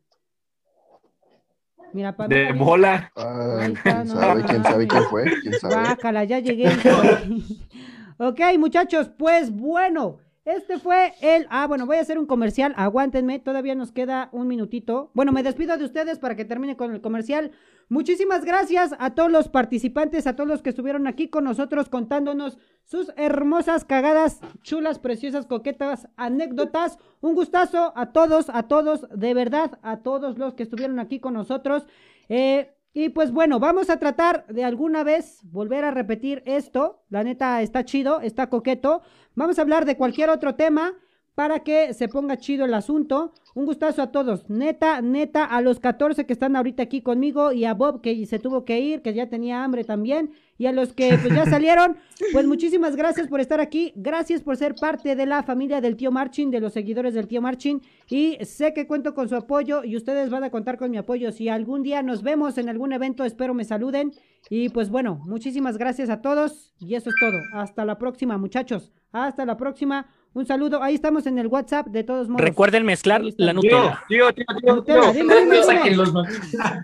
Mira, Pamela De dice- bola. Ah, está, quién no sabe, quién sabe quién fue, quién sabe. Guácala, ya llegué. ok, muchachos, pues bueno, este fue el... Ah, bueno, voy a hacer un comercial, aguántenme, todavía nos queda un minutito. Bueno, me despido de ustedes para que termine con el comercial. Muchísimas gracias a todos los participantes, a todos los que estuvieron aquí con nosotros contándonos sus hermosas, cagadas, chulas, preciosas, coquetas, anécdotas. Un gustazo a todos, a todos, de verdad, a todos los que estuvieron aquí con nosotros. Eh, y pues bueno, vamos a tratar de alguna vez volver a repetir esto. La neta está chido, está coqueto. Vamos a hablar de cualquier otro tema para que se ponga chido el asunto. Un gustazo a todos. Neta, neta, a los 14 que están ahorita aquí conmigo y a Bob que se tuvo que ir, que ya tenía hambre también. Y a los que pues ya salieron, pues muchísimas gracias por estar aquí. Gracias por ser parte de la familia del tío Marchin, de los seguidores del tío Marchin. Y sé que cuento con su apoyo y ustedes van a contar con mi apoyo. Si algún día nos vemos en algún evento, espero me saluden. Y pues bueno, muchísimas gracias a todos. Y eso es todo. Hasta la próxima, muchachos. Hasta la próxima. Un saludo. Ahí estamos en el WhatsApp de todos modos. Recuerden mezclar Ahí la Nutella. tío, tío, tío, tío. dime,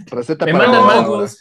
Receta Me para mandan mangos.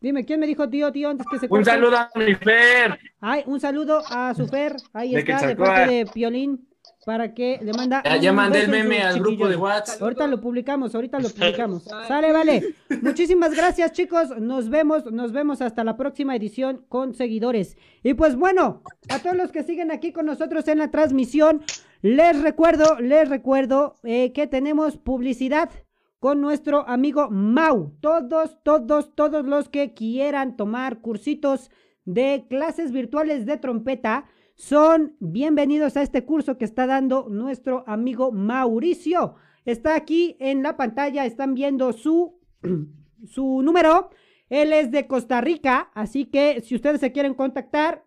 Dime, ¿quién me dijo tío, tío, antes que se Un corte? saludo a mi Fer. Ay, un saludo a Sufer. Ahí De está, de parte de Piolín. Para que le manda. Ya, ya mandé el meme al grupo de. WhatsApp. Ahorita lo publicamos, ahorita lo publicamos. Sale, vale. Muchísimas gracias, chicos. Nos vemos, nos vemos hasta la próxima edición con seguidores. Y pues bueno, a todos los que siguen aquí con nosotros en la transmisión, les recuerdo, les recuerdo eh, que tenemos publicidad con nuestro amigo Mau. Todos, todos, todos los que quieran tomar cursitos de clases virtuales de trompeta son bienvenidos a este curso que está dando nuestro amigo Mauricio. Está aquí en la pantalla, están viendo su, su número. Él es de Costa Rica, así que si ustedes se quieren contactar,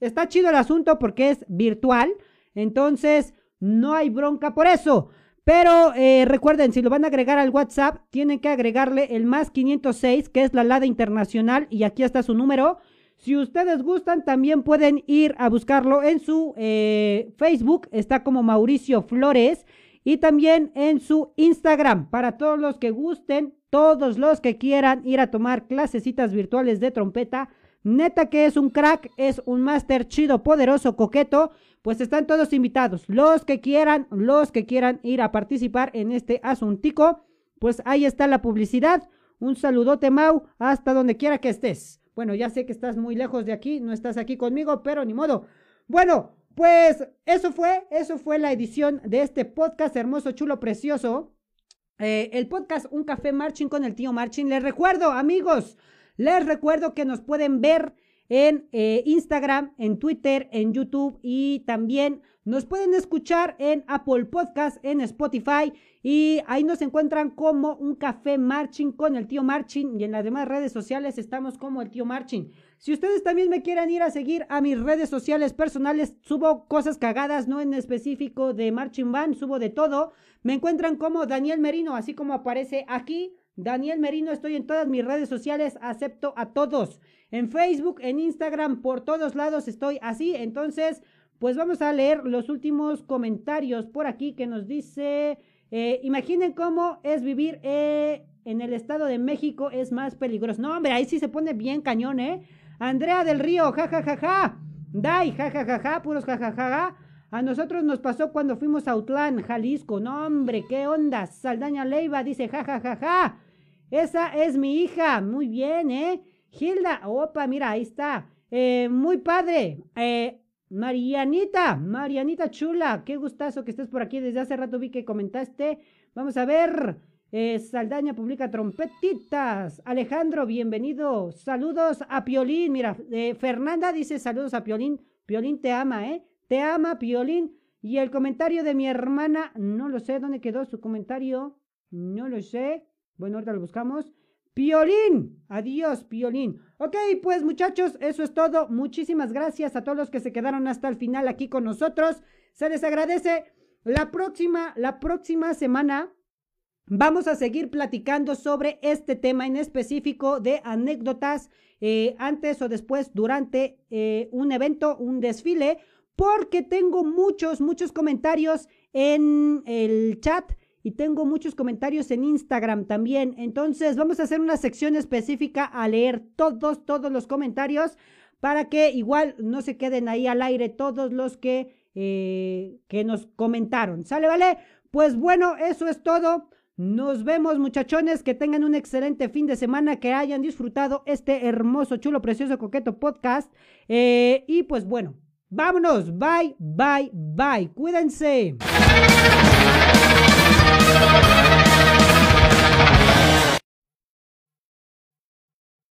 está chido el asunto porque es virtual, entonces no hay bronca por eso. Pero eh, recuerden, si lo van a agregar al WhatsApp, tienen que agregarle el más 506, que es la LADA internacional, y aquí está su número. Si ustedes gustan, también pueden ir a buscarlo en su eh, Facebook, está como Mauricio Flores, y también en su Instagram, para todos los que gusten, todos los que quieran ir a tomar clasecitas virtuales de trompeta. Neta que es un crack, es un máster chido, poderoso, coqueto. Pues están todos invitados. Los que quieran, los que quieran ir a participar en este asuntico, pues ahí está la publicidad. Un saludote, Mau, hasta donde quiera que estés. Bueno, ya sé que estás muy lejos de aquí, no estás aquí conmigo, pero ni modo. Bueno, pues eso fue, eso fue la edición de este podcast hermoso, chulo, precioso. Eh, el podcast Un Café Marching con el tío Marching. Les recuerdo, amigos, les recuerdo que nos pueden ver en eh, Instagram, en Twitter, en YouTube y también nos pueden escuchar en Apple Podcast, en Spotify y ahí nos encuentran como un café marching con el tío Marching y en las demás redes sociales estamos como el tío Marching. Si ustedes también me quieren ir a seguir a mis redes sociales personales, subo cosas cagadas, no en específico de Marching Band, subo de todo. Me encuentran como Daniel Merino, así como aparece aquí. Daniel Merino, estoy en todas mis redes sociales, acepto a todos. En Facebook, en Instagram, por todos lados estoy así. Entonces, pues vamos a leer los últimos comentarios por aquí que nos dice, eh, imaginen cómo es vivir eh, en el Estado de México, es más peligroso. No, hombre, ahí sí se pone bien cañón, ¿eh? Andrea del Río, jajajaja. Ja, ja, ja. Dai, jajajaja, ja, ja, puros jajajaja. A nosotros nos pasó cuando fuimos a Utlán, Jalisco. No, hombre, qué onda. Saldaña Leiva dice, jajajaja. Esa es mi hija. Muy bien, ¿eh? Hilda, opa, mira, ahí está. Eh, muy padre. Eh, Marianita, Marianita chula, qué gustazo que estés por aquí. Desde hace rato vi que comentaste. Vamos a ver. Eh, Saldaña publica trompetitas. Alejandro, bienvenido. Saludos a Piolín. Mira, eh, Fernanda dice saludos a Piolín. Piolín te ama, ¿eh? Te ama, Piolín. Y el comentario de mi hermana, no lo sé, ¿dónde quedó su comentario? No lo sé. Bueno, ahorita lo buscamos. Piolín. Adiós, Piolín. Ok, pues muchachos, eso es todo. Muchísimas gracias a todos los que se quedaron hasta el final aquí con nosotros. Se les agradece. La próxima, la próxima semana vamos a seguir platicando sobre este tema en específico de anécdotas eh, antes o después durante eh, un evento, un desfile, porque tengo muchos, muchos comentarios en el chat y tengo muchos comentarios en Instagram también. Entonces vamos a hacer una sección específica a leer todos, todos los comentarios para que igual no se queden ahí al aire todos los que, eh, que nos comentaron. ¿Sale, vale? Pues bueno, eso es todo. Nos vemos muchachones, que tengan un excelente fin de semana, que hayan disfrutado este hermoso, chulo, precioso, coqueto podcast. Eh, y pues bueno, vámonos, bye, bye, bye, cuídense. Thank you.